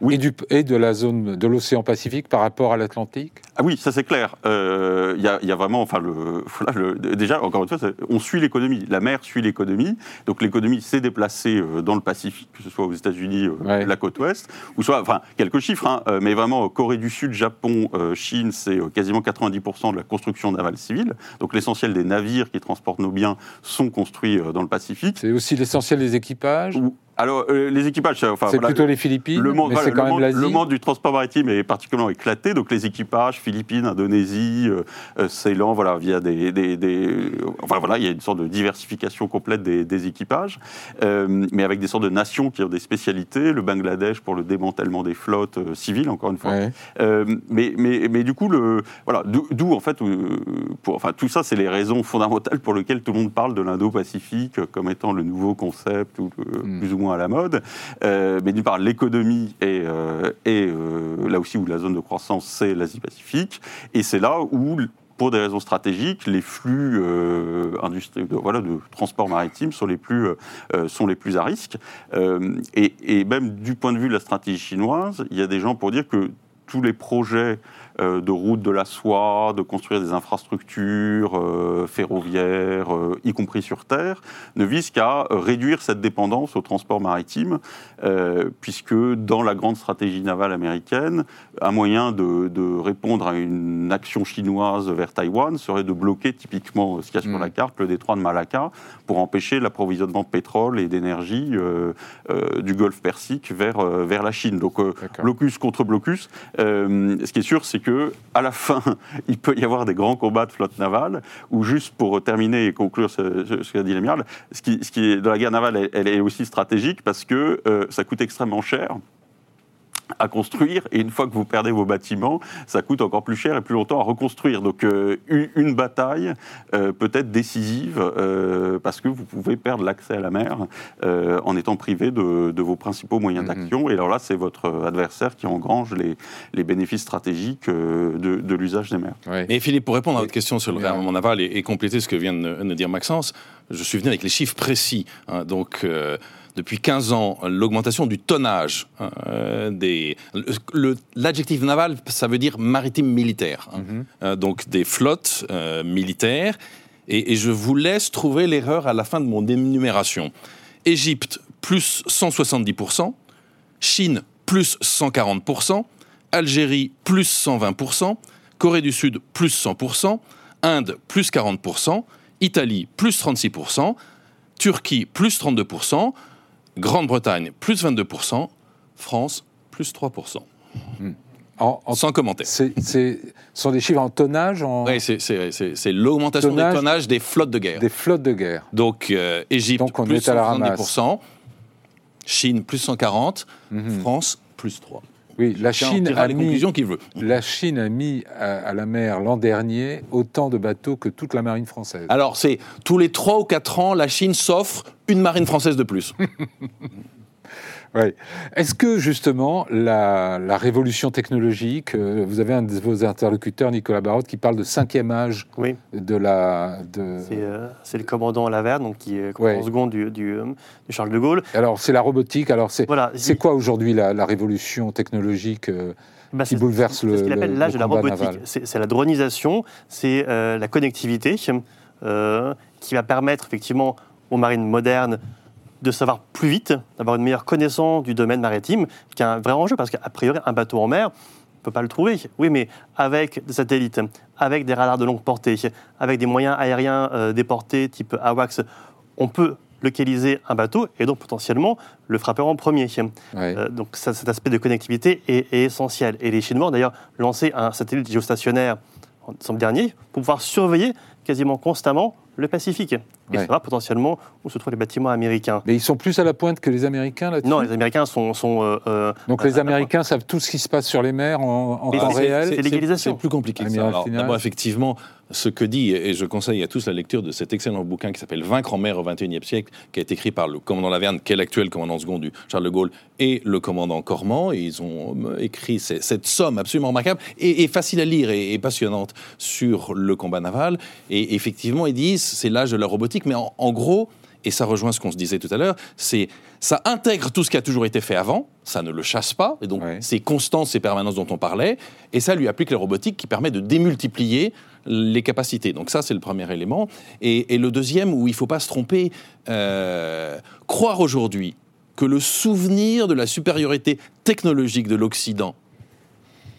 Oui. et, du- et de la zone de l'océan Pacifique par rapport à l'Atlantique? Ah oui, ça c'est clair. Euh, Il y, a- il y a vraiment, enfin, le, voilà, le- déjà, encore une fois, on suit l'économie. La mer suit l'économie. Donc l'économie s'est déplacée euh, dans le Pacifique, que ce soit aux États-Unis, euh, Ouais. la côte ouest, ou soit, enfin, quelques chiffres, hein, mais vraiment, Corée du Sud, Japon, Chine, c'est quasiment 90% de la construction navale civile. Donc l'essentiel des navires qui transportent nos biens sont construits dans le Pacifique. C'est aussi l'essentiel des équipages? Alors, euh, les équipages, enfin, C'est voilà, plutôt les Philippines, le monde, mais voilà, c'est quand le même monde- l'Asie. le monde du transport maritime est particulièrement éclaté, donc les équipages, Philippines, Indonésie, euh, euh, Ceylan, voilà, via des, des- des- enfin voilà, il y a une sorte de diversification complète des, des équipages, euh, mais avec des sortes de nations qui ont des spécialités, le Bangladesh pour le démantèlement des flottes civiles, encore une fois. Ouais. Mais, mais, mais du coup, le, voilà, d'où en fait, pour, enfin, tout ça, c'est les raisons fondamentales pour lesquelles tout le monde parle de l'Indo-Pacifique comme étant le nouveau concept ou le- Mm. plus ou moins à la mode. Euh, mais d'une part, l'économie est, euh, euh, là aussi où la zone de croissance, c'est l'Asie-Pacifique, et c'est là où pour des raisons stratégiques, les flux euh, de, voilà, de transport maritime sont les plus, sont les plus à risque. Et, et même du point de vue de la stratégie chinoise, il y a des gens pour dire que tous les projets euh, de route de la soie, de construire des infrastructures euh, ferroviaires, euh, y compris sur terre, ne visent qu'à réduire cette dépendance au transport maritime, puisque dans la grande stratégie navale américaine, un moyen de, de répondre à une action chinoise vers Taïwan serait de bloquer typiquement ce qu'il y a sur Mm. la carte, le détroit de Malacca, pour empêcher l'approvisionnement de pétrole et d'énergie du Golfe Persique vers, vers la Chine. Donc blocus contre blocus. Ce qui est sûr, c'est que à la fin, il peut y avoir des grands combats de flotte navale, ou juste pour terminer et conclure ce, qu'a dit l'amiral, ce qui, est de la guerre navale, elle, elle est aussi stratégique parce que euh, ça coûte extrêmement cher à construire et une fois que vous perdez vos bâtiments, ça coûte encore plus cher et plus longtemps à reconstruire. Donc euh, une, bataille euh, peut être décisive euh, parce que vous pouvez perdre l'accès à la mer euh, en étant privé de, de vos principaux moyens Mhm. d'action. Et alors là, c'est votre adversaire qui engrange les, les bénéfices stratégiques euh, de, de l'usage des mers. Ouais. Mais Philippe, pour répondre à votre question sur le réarmement naval et, et compléter ce que vient de, de dire Maxence, je suis venu avec les chiffres précis. hein. donc, euh, depuis 15 ans, l'augmentation du tonnage hein, euh, des. L'adjectif naval, ça veut dire maritime militaire. hein. Mhm. Euh, donc, des flottes euh, militaires. Et, et je vous laisse trouver l'erreur à la fin de mon énumération. Égypte, plus 170%. Chine, plus 140%. Algérie, plus 120%. Corée du Sud, plus 100%. Inde, plus 40%. Italie, plus 36%. Turquie, plus 32%. Grande-Bretagne, plus 22%, France, plus 3%. En- en- Sans c'est- ce sont des chiffres en tonnage, en Oui, c'est- l'augmentation Tonnage. des tonnages des flottes de guerre. des flottes de guerre. Donc, euh, Égypte, Donc, on plus est à la 170%, Chine, plus 140%, Mhm. France, plus 3%. Oui, la Chine, a mis, conclusions qu'il veut. la Chine a mis à, à la mer l'an dernier autant de bateaux que toute la marine française. Alors, c'est tous les 3 ou 4 ans, la Chine s'offre une marine française de plus. Est-ce que justement la, la révolution technologique, euh, vous avez un de vos interlocuteurs, Nicolas Barotte, qui parle de cinquième âge Oui, de la. De... c'est euh, c'est le commandant Laverne, donc, qui est commandant Ouais. second du, du, euh, du Charles de Gaulle. Alors c'est la robotique. Alors c'est Voilà, c'est il- quoi aujourd'hui la, la révolution technologique euh, bah, qui c'est- bouleverse c'est le- ce qu'il le- appelle l'âge de la robotique. C'est c'est la dronisation, c'est euh, la connectivité euh, qui va permettre effectivement aux marines modernes de savoir plus vite, d'avoir une meilleure connaissance du domaine maritime, qui est un vrai enjeu, parce qu'à priori, un bateau en mer, on ne peut pas le trouver. Oui, mais avec des satellites, avec des radars de longue portée, avec des moyens aériens euh, déportés type AWACS, on peut localiser un bateau et donc potentiellement le frapper en premier. Ouais. Euh, donc ça, cet aspect de connectivité est, est essentiel. Et les Chinois ont d'ailleurs lancé un satellite géostationnaire en décembre dernier pour pouvoir surveiller quasiment constamment le Pacifique et Ouais. savoir potentiellement où se trouvent les bâtiments américains. Mais ils sont plus à la pointe que les Américains là-dessus? Non, les Américains sont... sont euh, euh, Donc les Américains savent tout ce qui se passe sur les mers en, temps réel. c'est l'égalisation. C'est plus compliqué que ça. D'abord, effectivement, ce que dit, et je conseille à tous la lecture de cet excellent bouquin qui s'appelle Vaincre en mer au XXIe siècle, qui a été écrit par le commandant Laverne, qui est l'actuel commandant second du Charles de Gaulle, et le commandant Cormand. Et ils ont euh, écrit ces- cette somme absolument remarquable et, et facile à lire et, et passionnante sur le combat naval. Et effectivement, ils disent c'est l'âge de la robotique, mais en, en gros, et ça rejoint ce qu'on se disait tout à l'heure, c'est ça intègre tout ce qui a toujours été fait avant, ça ne le chasse pas, et donc Ouais. ces constances, ces permanences dont on parlait, et ça lui applique la robotique qui permet de démultiplier les capacités. Donc ça, c'est le premier élément. Et, et le deuxième, où il ne faut pas se tromper, euh, croire aujourd'hui que le souvenir de la supériorité technologique de l'Occident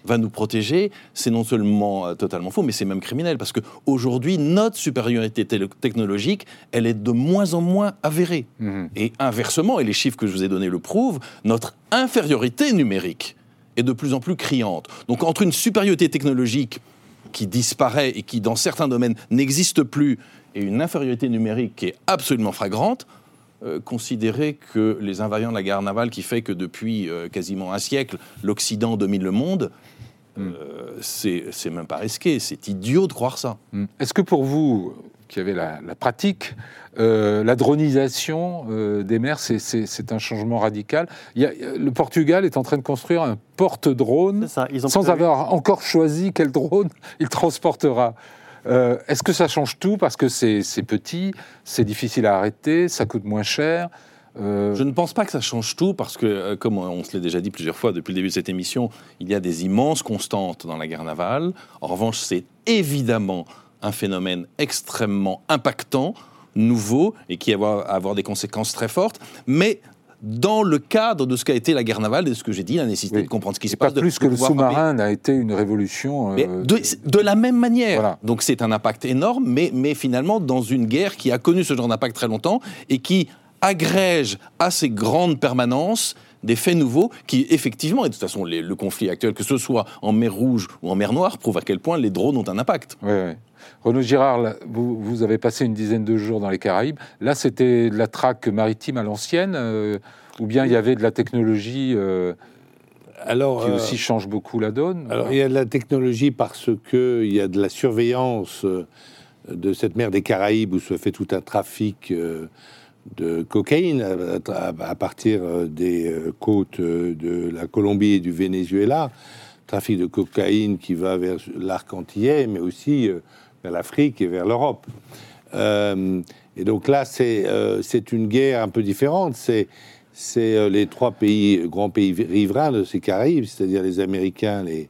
va nous protéger, c'est non seulement euh, totalement faux, mais c'est même criminel, parce qu'aujourd'hui, notre supériorité technologique, elle est de moins en moins avérée. Mhm. Et inversement, et les chiffres que je vous ai donnés le prouvent, notre infériorité numérique est de plus en plus criante. Donc entre une supériorité technologique qui disparaît et qui, dans certains domaines, n'existe plus, et une infériorité numérique qui est absolument flagrante, euh, considérer que les invariants de la guerre navale qui fait que depuis euh, quasiment un siècle, l'Occident domine le monde, euh, c'est c'est même pas risqué, c'est idiot de croire ça. Mm. Est-ce que pour vous, qui avez la, la pratique, euh, la dronisation euh, des mers, c'est- un changement radical? Il y a- Le Portugal est en train de construire un porte-drone sans prévu- avoir encore choisi quel drone il transportera. Euh, Est-ce que ça change tout parce que c'est c'est petit, c'est difficile à arrêter, ça coûte moins cher? Euh, Je ne pense pas que ça change tout parce que, euh, comme on se l'est déjà dit plusieurs fois depuis le début de cette émission, il y a des immenses constantes dans la guerre navale. En revanche, c'est évidemment un phénomène extrêmement impactant, nouveau et qui va avoir des conséquences très fortes. Mais dans le cadre de ce qu'a été la guerre navale, de ce que j'ai dit, la nécessité Oui. de comprendre ce qui se C'est pas passe, plus de que le sous-marin n'a été une révolution. Euh, de, de la même manière. Voilà. Donc c'est un impact énorme, mais, mais finalement dans une guerre qui a connu ce genre d'impact très longtemps et qui agrège à ces grandes permanences des faits nouveaux qui, effectivement, et de toute façon, les- le conflit actuel, que ce soit en mer Rouge ou en mer Noire, prouve à quel point les drones ont un impact. Ouais, ouais. Renaud Girard, là, vous, vous avez passé une dizaine de jours dans les Caraïbes. Là, c'était de la traque maritime à l'ancienne, euh, ou bien il y avait de la technologie euh, Alors, qui euh, aussi change beaucoup la donne alors, il y a de la technologie parce que il y a de la surveillance de cette mer des Caraïbes où se fait tout un trafic euh, de cocaïne à, partir euh, des euh, côtes euh, de la Colombie et du Venezuela. Trafic de cocaïne qui va vers l'arc antillais, mais aussi vers l'Afrique et vers l'Europe. Et donc là, c'est euh, une guerre un peu différente. C'est euh, les trois pays, grands pays riverains de ces Caraïbes, c'est-à-dire les Américains, les,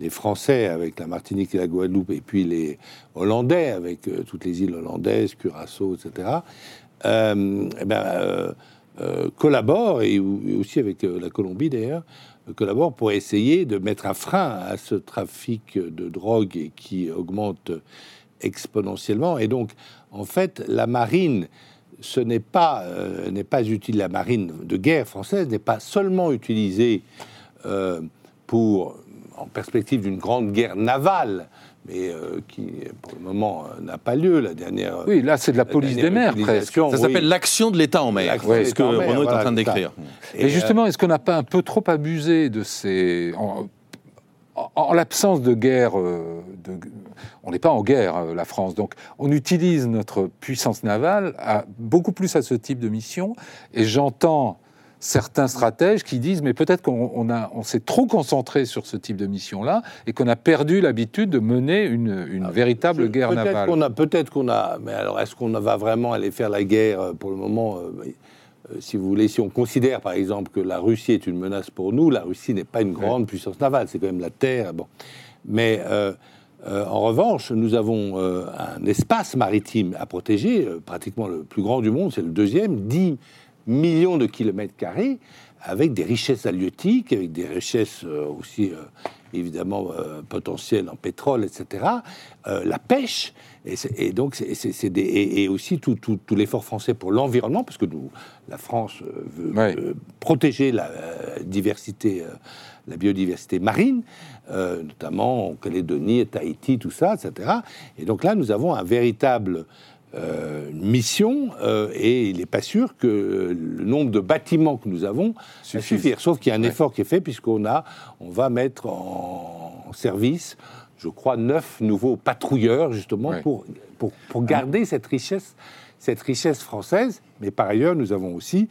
les Français avec la Martinique et la Guadeloupe, et puis les Hollandais avec toutes les îles hollandaises, Curaçao, etc. Euh, eh ben, euh, euh, collaborent, et, aussi avec euh, la Colombie d'ailleurs, collaborent pour essayer de mettre un frein à ce trafic de drogue qui augmente exponentiellement. Et donc, en fait, la marine ce n'est pas, pas utile. La marine de guerre française n'est pas seulement utilisée pour, en perspective d'une grande guerre navale, mais euh, qui, pour le moment, euh, n'a pas lieu. La dernière. Oui, là, c'est de la la police des mers, presque. Ça oui. s'appelle l'action de l'État en mer. C'est ce que Renaud est en train de décrire. Et justement, est-ce qu'on n'a pas un peu trop abusé de ces... En, en- en l'absence de guerre, euh, de- on n'est pas en guerre, euh, la France, donc on utilise notre puissance navale à, beaucoup plus à ce type de mission, et j'entends certains stratèges qui disent, mais peut-être qu'on on a- on s'est trop concentré sur ce type de mission-là, et qu'on a perdu l'habitude de mener une, une véritable guerre Peut-être navale. qu'on a, peut-être qu'on a, mais alors est-ce qu'on va vraiment aller faire la guerre euh, pour le moment euh, euh, Si vous voulez, si on considère par exemple que la Russie est une menace pour nous, la Russie n'est pas une grande puissance navale, c'est quand même la terre. Bon, mais euh, euh, en revanche, nous avons un espace maritime à protéger, pratiquement le plus grand du monde, c'est le deuxième, 10 millions de kilomètres carrés, avec des richesses halieutiques, avec des richesses euh, aussi euh, évidemment euh, potentielles en pétrole, etc. La pêche, et, donc c'est- des- et, et aussi tout, tout- tout l'effort français pour l'environnement, parce que nous, la France veut protéger la diversité, la biodiversité marine, notamment en Calédonie, Tahiti, tout ça, etc. Et donc là, nous avons un véritable euh, une mission euh, et il n'est pas sûr que le nombre de bâtiments que nous avons Suffise. suffire. Sauf qu'il y a un Ouais. effort qui est fait puisqu'on a, on va mettre en, service, je crois, neuf nouveaux patrouilleurs justement Ouais. pour, pour, pour garder cette richesse, cette richesse française. Mais par ailleurs, nous avons aussi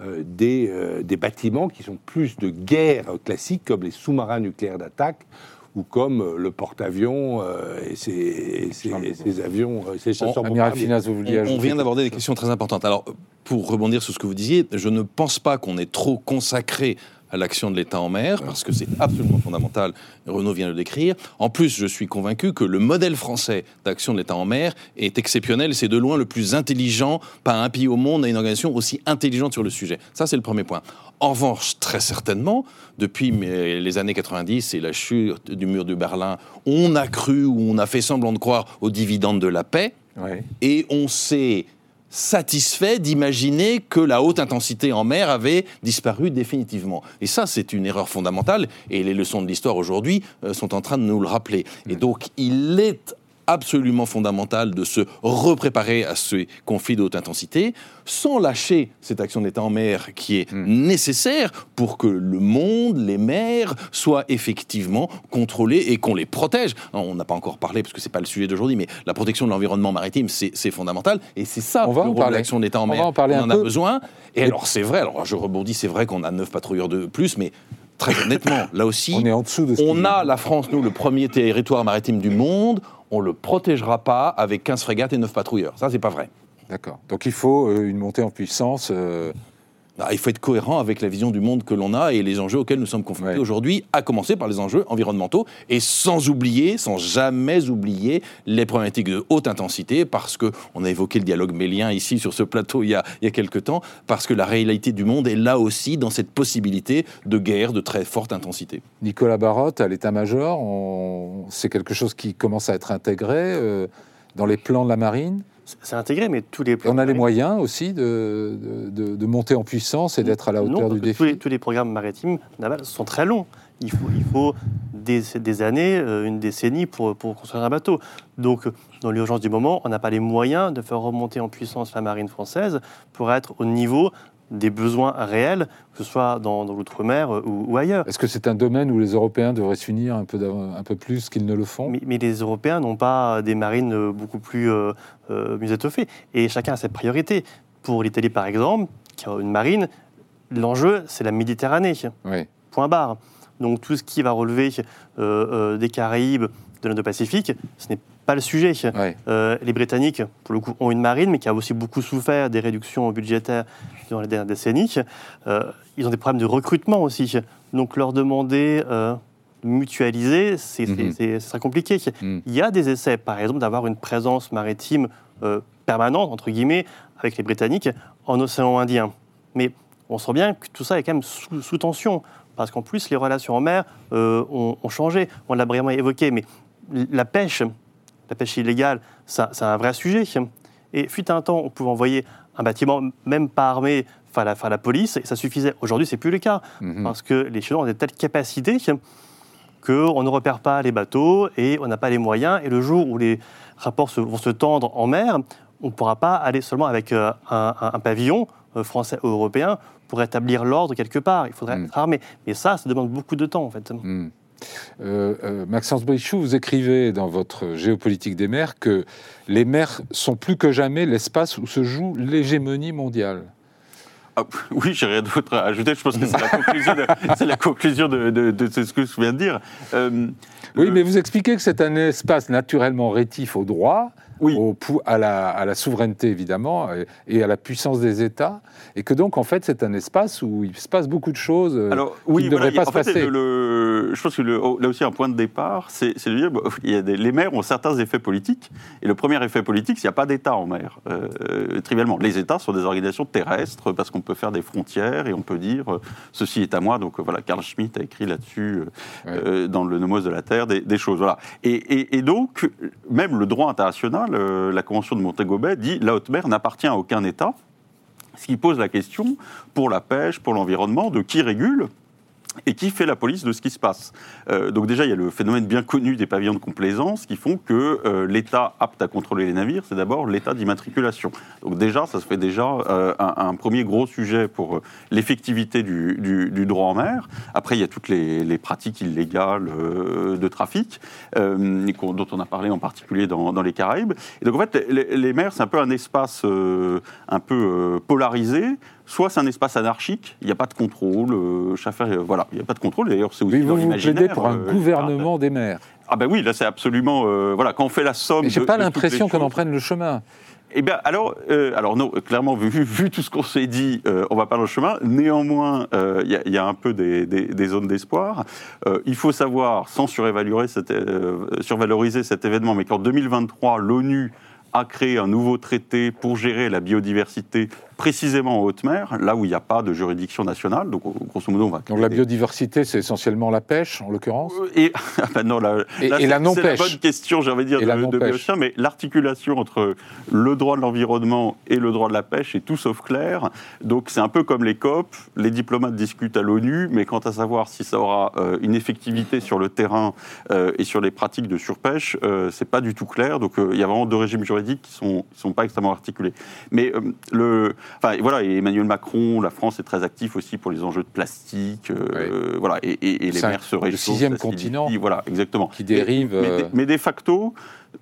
euh, des, euh, des bâtiments qui sont plus de guerre classique, comme les sous-marins nucléaires d'attaque ou comme euh, le porte-avions euh, et ses, et ses- et avions, euh, ses chasseurs. Finas, vous vouliez On, vient d'aborder des questions très importantes. Alors, pour rebondir sur ce que vous disiez, je ne pense pas qu'on ait trop consacré à l'action de l'État en mer, parce que c'est absolument fondamental. Renaud vient de le décrire. En plus, je suis convaincu que le modèle français d'action de l'État en mer est exceptionnel. C'est de loin le plus intelligent. Pas un pays au monde a une organisation aussi intelligente sur le sujet. Ça, c'est le premier point. En revanche, très certainement, depuis les années 90 et la chute du mur de Berlin, on a cru ou on a fait semblant de croire aux dividendes de la paix Ouais. et on s'est satisfait d'imaginer que la haute intensité en mer avait disparu définitivement. Et ça, c'est une erreur fondamentale, et les leçons de l'histoire aujourd'hui euh, sont en train de nous le rappeler. Et donc, il est absolument fondamental de se repréparer à ces conflits de haute intensité sans lâcher cette action d'État en mer qui est nécessaire pour que le monde, les mers soient effectivement contrôlés et qu'on les protège. On n'a pas encore parlé parce que c'est pas le sujet d'aujourd'hui, mais la protection de l'environnement maritime, c'est fondamental et c'est ça On va le en rôle de parler. l'action d'État en On mer. va en parler On un en a besoin. Et Et- alors c'est vrai, alors je rebondis, c'est vrai qu'on a neuf patrouilleurs de plus, mais très honnêtement, là aussi, On est en dessous de ce on a, la France, nous, le premier territoire maritime du monde. On le protégera pas avec 15 frégates et 9 patrouilleurs. Ça, c'est pas vrai. D'accord. Donc il faut euh, une montée en puissance. euh, Ah, il faut être cohérent avec la vision du monde que l'on a et les enjeux auxquels nous sommes confrontés Ouais. aujourd'hui, à commencer par les enjeux environnementaux et sans oublier, sans jamais oublier les problématiques de haute intensité parce que on a évoqué le dialogue mélien ici sur ce plateau il y a, il y a quelques temps parce que la réalité du monde est là aussi dans cette possibilité de guerre de très forte intensité. Nicolas Barotte, à l'état-major, on- c'est quelque chose qui commence à être intégré euh, dans les plans de la marine. C'est- intégré, mais tous les Et on a les moyens aussi de, de- monter en puissance et d'être à la hauteur non, du que défi. Tous les, tous les programmes maritimes navals sont très longs. Il faut, il faut des, des années, euh, une décennie pour, pour construire un bateau. Donc, dans l'urgence du moment, on n'a pas les moyens de faire remonter en puissance la marine française pour être au niveau des besoins réels, que ce soit dans, dans l'outre-mer euh, ou, ou ailleurs. Est-ce que c'est un domaine où les Européens devraient s'unir un peu, un peu plus qu'ils ne le font? Mais, mais les Européens n'ont pas des marines euh, beaucoup plus euh, euh, mieux étoffées. Et chacun a ses priorités. Pour l'Italie, par exemple, qui a une marine, l'enjeu, c'est la Méditerranée. Oui. Point barre. Donc tout ce qui va relever euh, des Caraïbes, de l'Indo-Pacifique, ce n'est pas le sujet. Ouais. Euh, les Britanniques, pour le coup, ont une marine, mais qui a aussi beaucoup souffert des réductions budgétaires dans les dernières décennies. Euh, ils ont des problèmes de recrutement aussi. Donc leur demander euh, de mutualiser, c'est c'est- c'est- ce sera compliqué. Mhm. Il y a des essais, par exemple, d'avoir une présence maritime permanente, entre guillemets, avec les Britanniques en océan Indien. Mais on sent bien que tout ça est quand même sous, sous tension, parce qu'en plus, les relations en mer euh, ont, ont changé. On l'a brièvement évoqué, mais la pêche, la pêche illégale, c'est un vrai sujet. Et fut un temps, on pouvait envoyer un bâtiment, même pas armé, faire la, la police, et ça suffisait. Aujourd'hui, c'est plus le cas, Mhm. parce que les Chinois ont des telles capacités qu'on ne repère pas les bateaux et on n'a pas les moyens. Et le jour où les rapports se- vont se tendre en mer, on ne pourra pas aller seulement avec euh, un, pavillon euh, français ou européen pour établir l'ordre quelque part. Il faudrait Mm. être armé. Mais ça, ça demande beaucoup de temps, en fait. Hmm. Euh, euh, Maxence Brichoux, vous écrivez dans votre Géopolitique des mers que les mers sont plus que jamais l'espace où se joue l'hégémonie mondiale. Ah, oui, j'ai rien d'autre à ajouter. Je pense que c'est la conclusion de, c'est la conclusion de, de- de ce que je viens de dire. Euh, Oui, le- mais vous expliquez que c'est un espace naturellement rétif au droit, Oui. au pou- à, la, à la souveraineté évidemment, et, et à la puissance des États, et que donc en fait c'est un espace où il se passe beaucoup de choses euh, Alors, qui oui, ne voilà, devraient pas se fait, passer. le- le- je pense que le- oh, là aussi, un point de départ, c'est de dire bon, il y a des- les mers ont certains effets politiques. Et le premier effet politique, c'est qu'il n'y a pas d'État en mer. Euh, trivialement, les États sont des organisations terrestres parce qu'on peut faire des frontières et on peut dire euh, ceci est à moi. Donc voilà, Carl Schmitt a écrit là-dessus euh, Ouais. dans le Nomos de la Terre des, des choses. Voilà. Et, et- et donc, même le droit international, euh, la Convention de Montego Bay dit la haute mer n'appartient à aucun État. Ce qui pose la question, pour la pêche, pour l'environnement, de qui régule et qui fait la police de ce qui se passe. Euh, donc déjà, il y a le phénomène bien connu des pavillons de complaisance qui font que euh, l'État apte à contrôler les navires, c'est d'abord l'État d'immatriculation. Donc déjà, ça se fait déjà euh, un, premier gros sujet pour l'effectivité du, droit en mer. Après, il y a toutes les, pratiques illégales de trafic, dont on a parlé en particulier dans, les Caraïbes. Et donc en fait, les, mers, c'est un peu un espace un peu polarisé. Soit c'est un espace anarchique, il n'y a pas de contrôle, euh, euh, voilà, il n'y a pas de contrôle. D'ailleurs, c'est aussi Oui, dans vous vous plaidez pour un euh, gouvernement des mers. Ah ben oui, là c'est absolument, euh, voilà, quand on fait la somme. Mais j'ai pas l'impression qu'on en prenne le chemin. eh bien, alors, euh, alors non, clairement, vu, vu tout ce qu'on s'est dit, euh, on va pas dans le chemin. Néanmoins, euh, il y, a- il y a un peu des, des- des zones d'espoir. Il faut savoir, sans surévaluer cet, survaloriser cet événement, mais qu'en 2023, l'ONU a créé un nouveau traité pour gérer la biodiversité précisément en haute mer, là où il n'y a pas de juridiction nationale. Donc, grosso modo, on va Donc la biodiversité, c'est essentiellement la pêche, en l'occurrence? Et ah ben non, là, Et- là, et la non-pêche. C'est la bonne question, j'ai envie de dire, Et de, de. Béotien, mais l'articulation entre le droit de l'environnement et le droit de la pêche est tout sauf clair. Donc c'est un peu comme les COP, les diplomates discutent à l'ONU, mais quant à savoir si ça aura euh, une effectivité sur le terrain euh, et sur les pratiques de surpêche, euh, c'est pas du tout clair. Donc euh, il y a vraiment deux régimes juridiques qui sont, qui sont pas extrêmement articulés. Mais le, enfin voilà, et Emmanuel Macron, la France est très actif aussi pour les enjeux de plastique, euh, voilà, et, et- et les mers se le réchauffent. sixième s'acidifient, continent. Voilà, exactement. qui dérive. Mais, mais euh, de- mais de facto,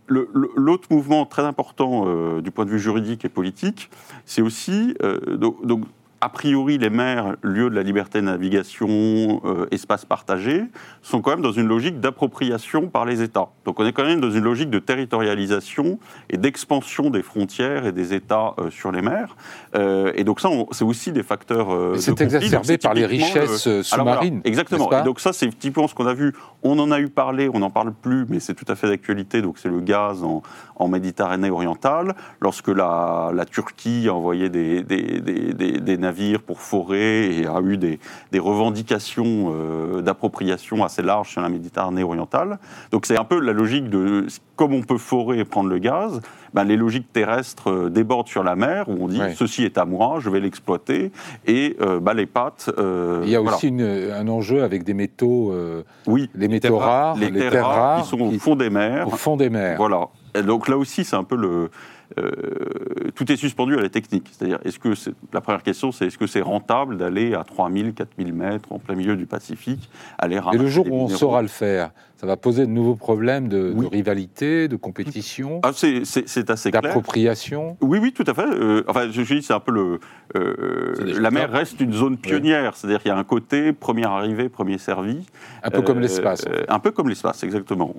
le- le- l'autre mouvement très important euh, du point de vue juridique et politique, c'est aussi, euh, donc, donc, a priori, les mers, lieu de la liberté de navigation, euh, espace partagé, sont quand même dans une logique d'appropriation par les États. Donc on est quand même dans une logique de territorialisation et d'expansion des frontières et des États euh, sur les mers. Euh, et donc ça, c'est aussi des facteurs. euh, de c'est. Donc, exacerbé par les le- richesses voilà, sous-marines. exactement. Et donc ça, c'est typiquement ce qu'on a vu. On en a eu parlé, on n'en parle plus, mais c'est tout à fait d'actualité. Donc c'est le gaz en, en Méditerranée orientale. Lorsque la, la Turquie a envoyé des, des, des- des- des navires pour forer et a eu des, des revendications euh, d'appropriation assez larges sur la Méditerranée orientale. Donc c'est un peu la logique de comme on peut forer et prendre le gaz, ben, les logiques terrestres euh, débordent sur la mer où on dit Ouais. ceci est à moi, je vais l'exploiter et euh, bah, les pattes. euh, Il y a voilà. aussi une- un enjeu avec des métaux, oui, les métaux terres rares, les, terres, rares qui sont au fond des mers. au fond des mers. Voilà. Et donc là aussi, c'est un peu le. Euh, tout est suspendu à la technique. C'est-à-dire, est-ce que la première question, c'est est-ce que c'est rentable d'aller à 3000, 4000 mètres en plein milieu du Pacifique, aller Et le jour où on minéraux saura le faire, ça va poser de nouveaux problèmes de, rivalité, de compétition, Ah, c'est, c'est- c'est assez clair. d'appropriation. Oui, oui, tout à fait. Euh, enfin, je, je dis, c'est un peu le. euh, la mer reste une zone pionnière, c'est-à-dire qu'il y a un côté premier arrivé, premier servi. Un peu comme Euh, l'espace. un peu comme l'espace, exactement.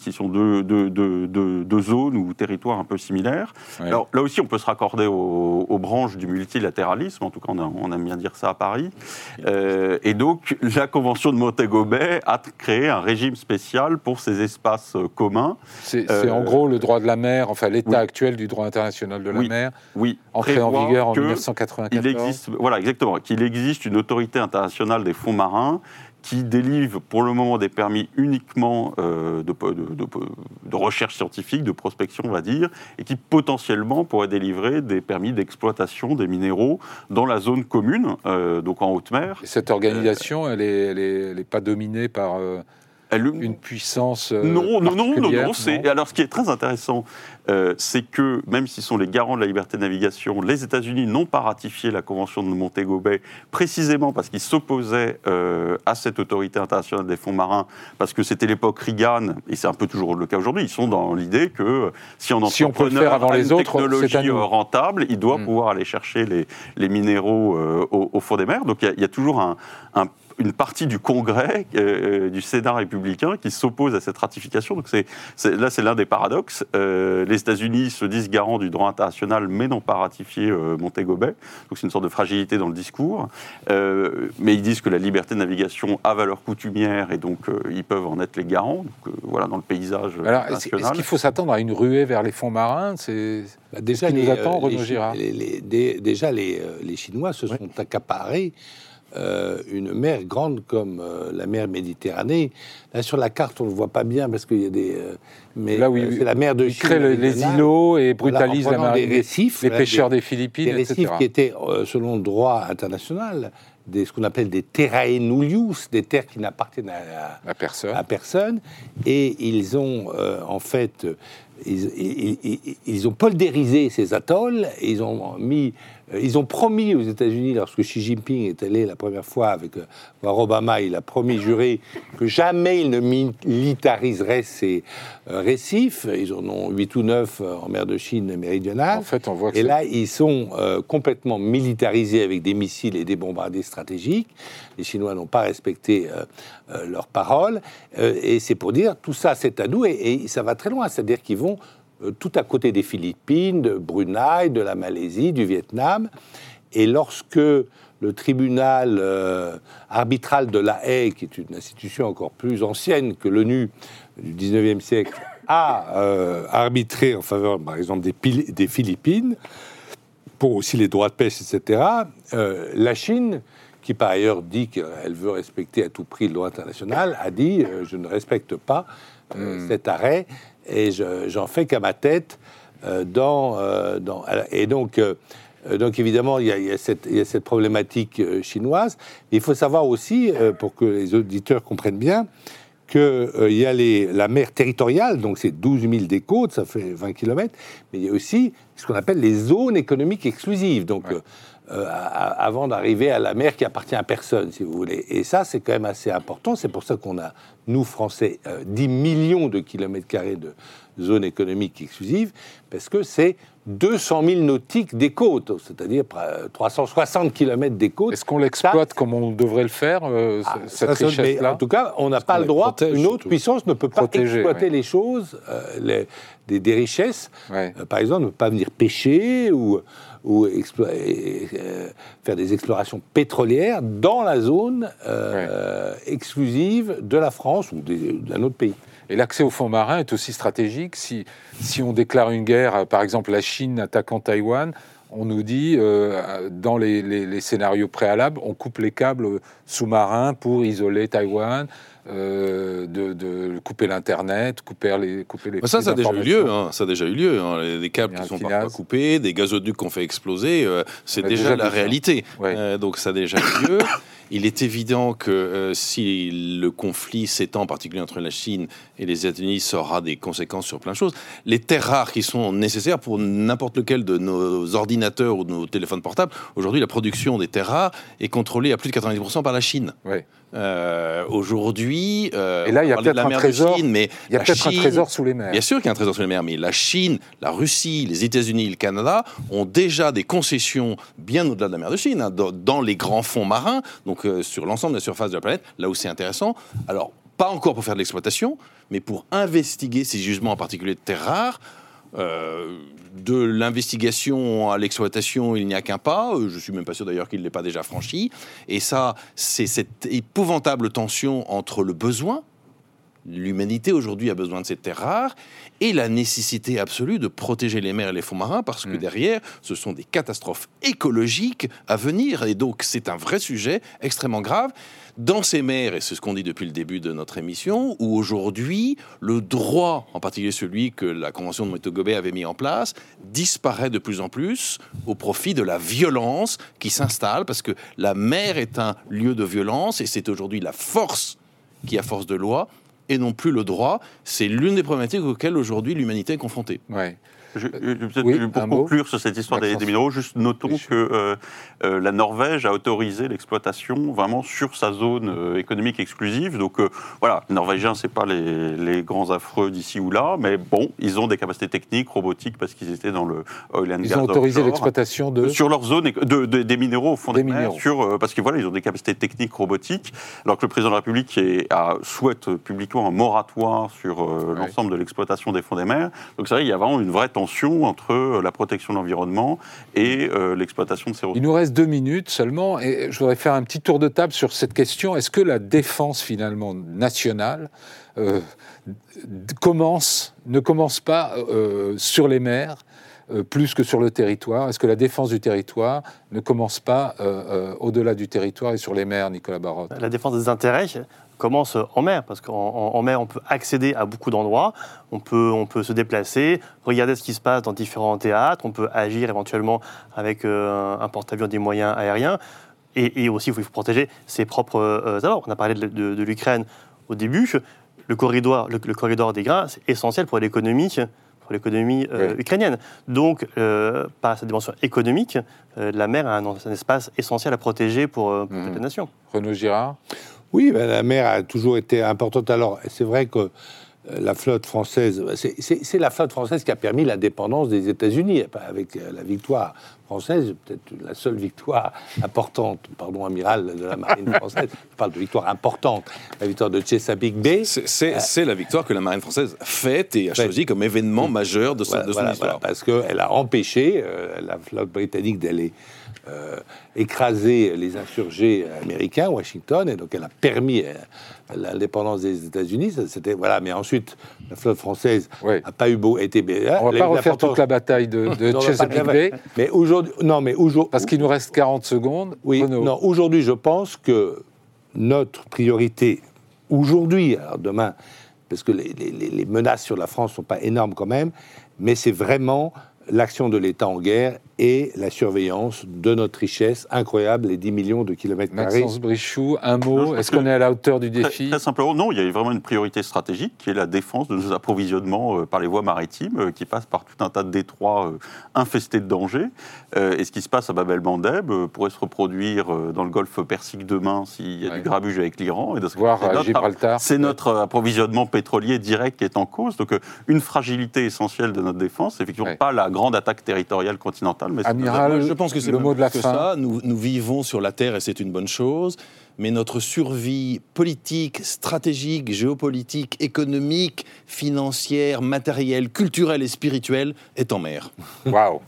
qui sont deux, deux- deux- deux- deux zones ou territoires un peu similaires. Alors là aussi, on peut se raccorder aux, aux branches du multilatéralisme. En tout cas, on, a- on aime bien dire ça à Paris. Et donc, la Convention de Montego Bay a créé un régime spécial pour ces espaces euh, communs. C'est euh, en gros le droit de la mer, enfin l'état oui. actuel du droit international de la Oui. mer, Oui, entré en vigueur en que 1994. Il existe, voilà, exactement, qu'il existe une autorité internationale des fonds marins qui délivre pour le moment des permis uniquement euh, de, de- de- de recherche scientifique, de prospection, on va dire, et qui potentiellement pourrait délivrer des permis d'exploitation des minéraux dans la zone commune, euh, donc en haute mer. Et cette organisation, elle est, elle est, elle est pas dominée par euh, Elle- une puissance. euh, non, non, non, non, non. C'est alors ce qui est très intéressant, euh, c'est que même s'ils sont les garants de la liberté de navigation, les États-Unis n'ont pas ratifié la convention de Montego Bay précisément parce qu'ils s'opposaient euh, à cette autorité internationale des fonds marins parce que c'était l'époque Reagan et c'est un peu toujours le cas aujourd'hui. Ils sont dans l'idée que euh, si on Si on peut le faire avant a les autres, technologie euh, rentable, il doit Mm. pouvoir aller chercher les, les minéraux euh, au, au fond des mers. Donc il y a- il y, a toujours un- un- une partie du Congrès, euh, du Sénat républicain, qui s'oppose à cette ratification. Donc c'est, c'est- là, c'est l'un des paradoxes. Euh, les États-Unis se disent garants du droit international, mais n'ont pas ratifié euh, Montego Bay. Donc c'est une sorte de fragilité dans le discours. Euh, mais ils disent que la liberté de navigation a valeur coutumière et donc euh, ils peuvent en être les garants. Donc euh, voilà, dans le paysage Alors, est-ce, est-ce national. qu'il faut s'attendre à une ruée vers les fonds marins? C'est Bah, déjà, qui nous attend, euh, Renaud Girard les- les- dé- déjà, les, euh, les Chinois se sont accaparés euh, une mer grande comme euh, la mer Méditerranée. Là, sur la carte, on ne le voit pas bien parce qu'il y a des. euh, mais Là où la mer de Chine créent le- les îlots et Voilà, en brutalisent la marine, des récifs, les voilà, pêcheurs des- des Philippines, des récifs etc. qui étaient, selon le droit international, des, ce qu'on appelle des terrae nullius, des terres qui n'appartiennent à, personne. à personne. Et ils ont, euh, en fait, ils, ils- ils- ils ont poldérisé ces atolls. Et ils ont mis, ils ont promis aux États-Unis, lorsque Xi Jinping est allé la première fois avec euh, voir Obama, il a promis, juré, que jamais il ne militariserait ces euh, récifs. Ils en ont huit ou neuf euh, en mer de Chine méridionale. En fait, on voit que Et là, ils sont euh, complètement militarisés avec des missiles et des bombardiers stratégiques. Les Chinois n'ont pas respecté euh, euh, leurs paroles. Euh, et c'est pour dire, tout ça, c'est à nous. Et, et ça va très loin. C'est-à-dire qu'ils vont euh, tout à côté des Philippines, de Brunei, de la Malaisie, du Vietnam. Et lorsque le tribunal euh, arbitral de la Haye, qui est une institution encore plus ancienne que l'ONU du 19e siècle, a euh, arbitré en faveur, par exemple, des, Philippines, pour aussi les droits de pêche, etc., euh, la Chine, qui par ailleurs dit qu'elle veut respecter à tout prix le droit international, a dit euh, je ne respecte pas euh, cet arrêt et je- j'en fais qu'à ma tête. euh, dans, euh, dans- et donc, euh, donc évidemment, il y, a, il y a cette, il y a cette problématique chinoise. Mais il faut savoir aussi, pour que les auditeurs comprennent bien, qu'il y a les, la mer territoriale, donc c'est 12 000 des côtes, ça fait 20 km, mais il y a aussi ce qu'on appelle les zones économiques exclusives. Donc, Ouais. Euh, avant d'arriver à la mer qui appartient à personne, si vous voulez. Et ça, c'est quand même assez important. C'est pour ça qu'on a, nous, Français, euh, 10 millions de kilomètres carrés de zones économiques exclusives, parce que c'est 200 000 nautiques des côtes, c'est-à-dire euh, 360 kilomètres des côtes. Est-ce qu'on l'exploite comme on devrait le faire, euh, Ah, cette richesse-là En tout cas, on n'a pas le droit. protège, Une autre puissance ne peut pas Protéger, exploiter ouais. les choses, euh, les- des, des richesses. Ouais. Euh, par exemple, ne pas venir pêcher ou, ou euh, faire des explorations pétrolières dans la zone euh, exclusive de la France ou d'un autre pays. Et l'accès aux fonds marins est aussi stratégique. Si, si on déclare une guerre, euh, par exemple la Chine attaquant Taïwan, on nous dit, euh, dans les, les- les scénarios préalables, on coupe les câbles sous-marins pour isoler Taïwan, euh, de, de couper l'Internet, couper les, couper les Bah, ça, ça a déjà eu lieu. hein. Ça a déjà eu lieu. hein. Les, les câbles qui sont parfois coupés, des gazoducs qu'on fait exploser, euh, c'est a déjà, déjà la réalité. Ouais. Euh, donc ça a déjà eu lieu. Il est évident que euh, si le conflit s'étend, en particulier entre la Chine et les États-Unis, ça aura des conséquences sur plein de choses. Les terres rares qui sont nécessaires pour n'importe lequel de nos ordinateurs ou de nos téléphones portables, aujourd'hui, la production des terres rares est contrôlée à plus de 90% par la Chine. Euh, aujourd'hui, euh, Et là, il y a peut-être un trésor. Chine, mais Il y a peut-être un trésor sous les mers. Bien sûr qu'il y a un trésor sous les mers, mais la Chine, la Russie, les États-Unis, le Canada ont déjà des concessions bien au-delà de la mer de Chine, hein, dans, dans les grands fonds marins, donc euh, sur l'ensemble de la surface de la planète, là où c'est intéressant. Alors, pas encore pour faire de l'exploitation, mais pour investiguer ces jugements en particulier de terres rares. Euh, de l'investigation à l'exploitation, il n'y a qu'un pas. Euh, Je suis même pas sûr d'ailleurs qu'il ne l'ait pas déjà franchi. Et ça, c'est cette épouvantable tension entre le besoin l'humanité aujourd'hui a besoin de ces terres rares, et la nécessité absolue de protéger les mers et les fonds marins, parce que Mm. derrière, ce sont des catastrophes écologiques à venir, et donc c'est un vrai sujet extrêmement grave. Dans ces mers, et c'est ce qu'on dit depuis le début de notre émission, où aujourd'hui, le droit, en particulier celui que la Convention de Montego Bay avait mis en place, disparaît de plus en plus au profit de la violence qui s'installe, parce que la mer est un lieu de violence, et c'est aujourd'hui la force qui a force de loi, et non plus le droit. C'est l'une des problématiques auxquelles aujourd'hui l'humanité est confrontée. Je- je- peut-être Oui, pour mot. conclure sur cette histoire des, minéraux, juste notons Oui. que euh, euh, la Norvège a autorisé l'exploitation vraiment sur sa zone euh, économique exclusive. Donc euh, voilà, les Norvégiens, c'est pas les, les grands affreux d'ici ou là, mais bon, ils ont des capacités techniques, robotiques, parce qu'ils étaient dans le oil and Ils gas ont autorisé l'exploitation de. sur leur zone éco- de, de- des minéraux au fond Des des, mers, sur, euh, parce que voilà, ils ont des capacités techniques robotiques, alors que le président de la République est- a, souhaite euh, publiquement un moratoire sur euh, l'ensemble de l'exploitation des fonds des mers. Donc c'est vrai qu'il y a vraiment une vraie tension entre euh, la protection de l'environnement et euh, l'exploitation de ces ressources. Il nous reste deux minutes seulement et je voudrais faire un petit tour de table sur cette question. Est-ce que la défense finalement nationale euh, commence, ne commence pas euh, sur les mers euh, plus que sur le territoire? Est-ce que la défense du territoire ne commence pas euh, euh, au-delà du territoire et sur les mers, Nicolas Barotte? La défense des intérêts commence en mer, parce qu'en en- en mer, on peut accéder à beaucoup d'endroits, on peut, on peut se déplacer, regarder ce qui se passe dans différents théâtres, on peut agir éventuellement avec euh, un porte-avions des moyens aériens, et, et aussi il faut, il faut protéger ses propres euh. On a parlé de, de- de l'Ukraine au début, le corridor, le, le corridor des grains, c'est essentiel pour l'économie pour l'économie euh, Oui. ukrainienne. Donc, euh, par sa dimension économique, euh, la mer a un, un espace essentiel à protéger pour, pour toute la nation. Renaud Girard? Oui, ben, la mer a toujours été importante. Alors, c'est vrai que euh, la flotte française, c'est- la flotte française qui a permis l'indépendance des États-Unis, avec euh, la victoire française, peut-être la seule victoire importante, pardon, amiral de la marine française, je parle de victoire importante, la victoire de Chesapeake Bay. C'est- C'est c'est la victoire que la marine française fête et a Fête. choisi comme événement majeur de, sa- Voilà, de son voilà, histoire. voilà, parce qu'elle a empêché euh, la flotte britannique d'aller euh, écraser les insurgés américains, Washington, et donc elle a permis euh, l'indépendance des États-Unis. C'était voilà, mais ensuite la flotte française n'a pas eu beau été. On va pas refaire toute la bataille de, de Chesapeake Bay Mais aujourd'hui, non, mais aujourd'hui, parce qu'il nous reste 40 secondes. oui, Renaud. non, aujourd'hui, je pense que notre priorité, aujourd'hui, alors demain, parce que les- les menaces sur la France ne sont pas énormes quand même, mais c'est vraiment l'action de l'État en guerre et la surveillance de notre richesse incroyable, les 10 millions de kilomètres carrés. Maxence Brichoux, un mot. Est-ce qu'on est à la hauteur du défi très simplement, non, il y a vraiment une priorité stratégique qui est la défense de nos approvisionnements euh, par les voies maritimes, euh, qui passent par tout un tas de détroits euh, infestés de dangers. Et ce qui se passe à Bab el-Mandeb euh, pourrait se reproduire dans le golfe Persique demain s'il y a Ouais. du grabuge avec l'Iran. Et ce Voir c'est à notre- Gibraltar. C'est notre approvisionnement pétrolier direct qui est en cause. Donc, une fragilité essentielle de notre défense, c'est effectivement Ouais. pas la grande attaque territoriale continentale, mais Amiral, je pense que c'est le mot de la que fin. ça. Nous, nous vivons sur la Terre et c'est une bonne chose. Mais notre survie politique, stratégique, géopolitique, économique, financière, matérielle, culturelle et spirituelle est en mer. Waouh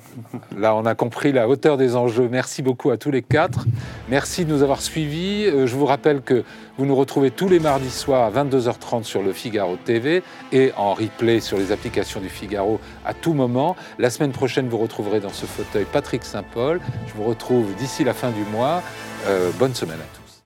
Là, on a compris la hauteur des enjeux. Merci beaucoup à tous les quatre. Merci de nous avoir suivis. Euh, Je vous rappelle que vous nous retrouvez tous les mardis soirs à 22h30 sur le Figaro TV et en replay sur les applications du Figaro à tout moment. La semaine prochaine, vous retrouverez dans ce fauteuil Patrick Saint-Paul. Je vous retrouve d'ici la fin du mois. Euh, bonne semaine à tous.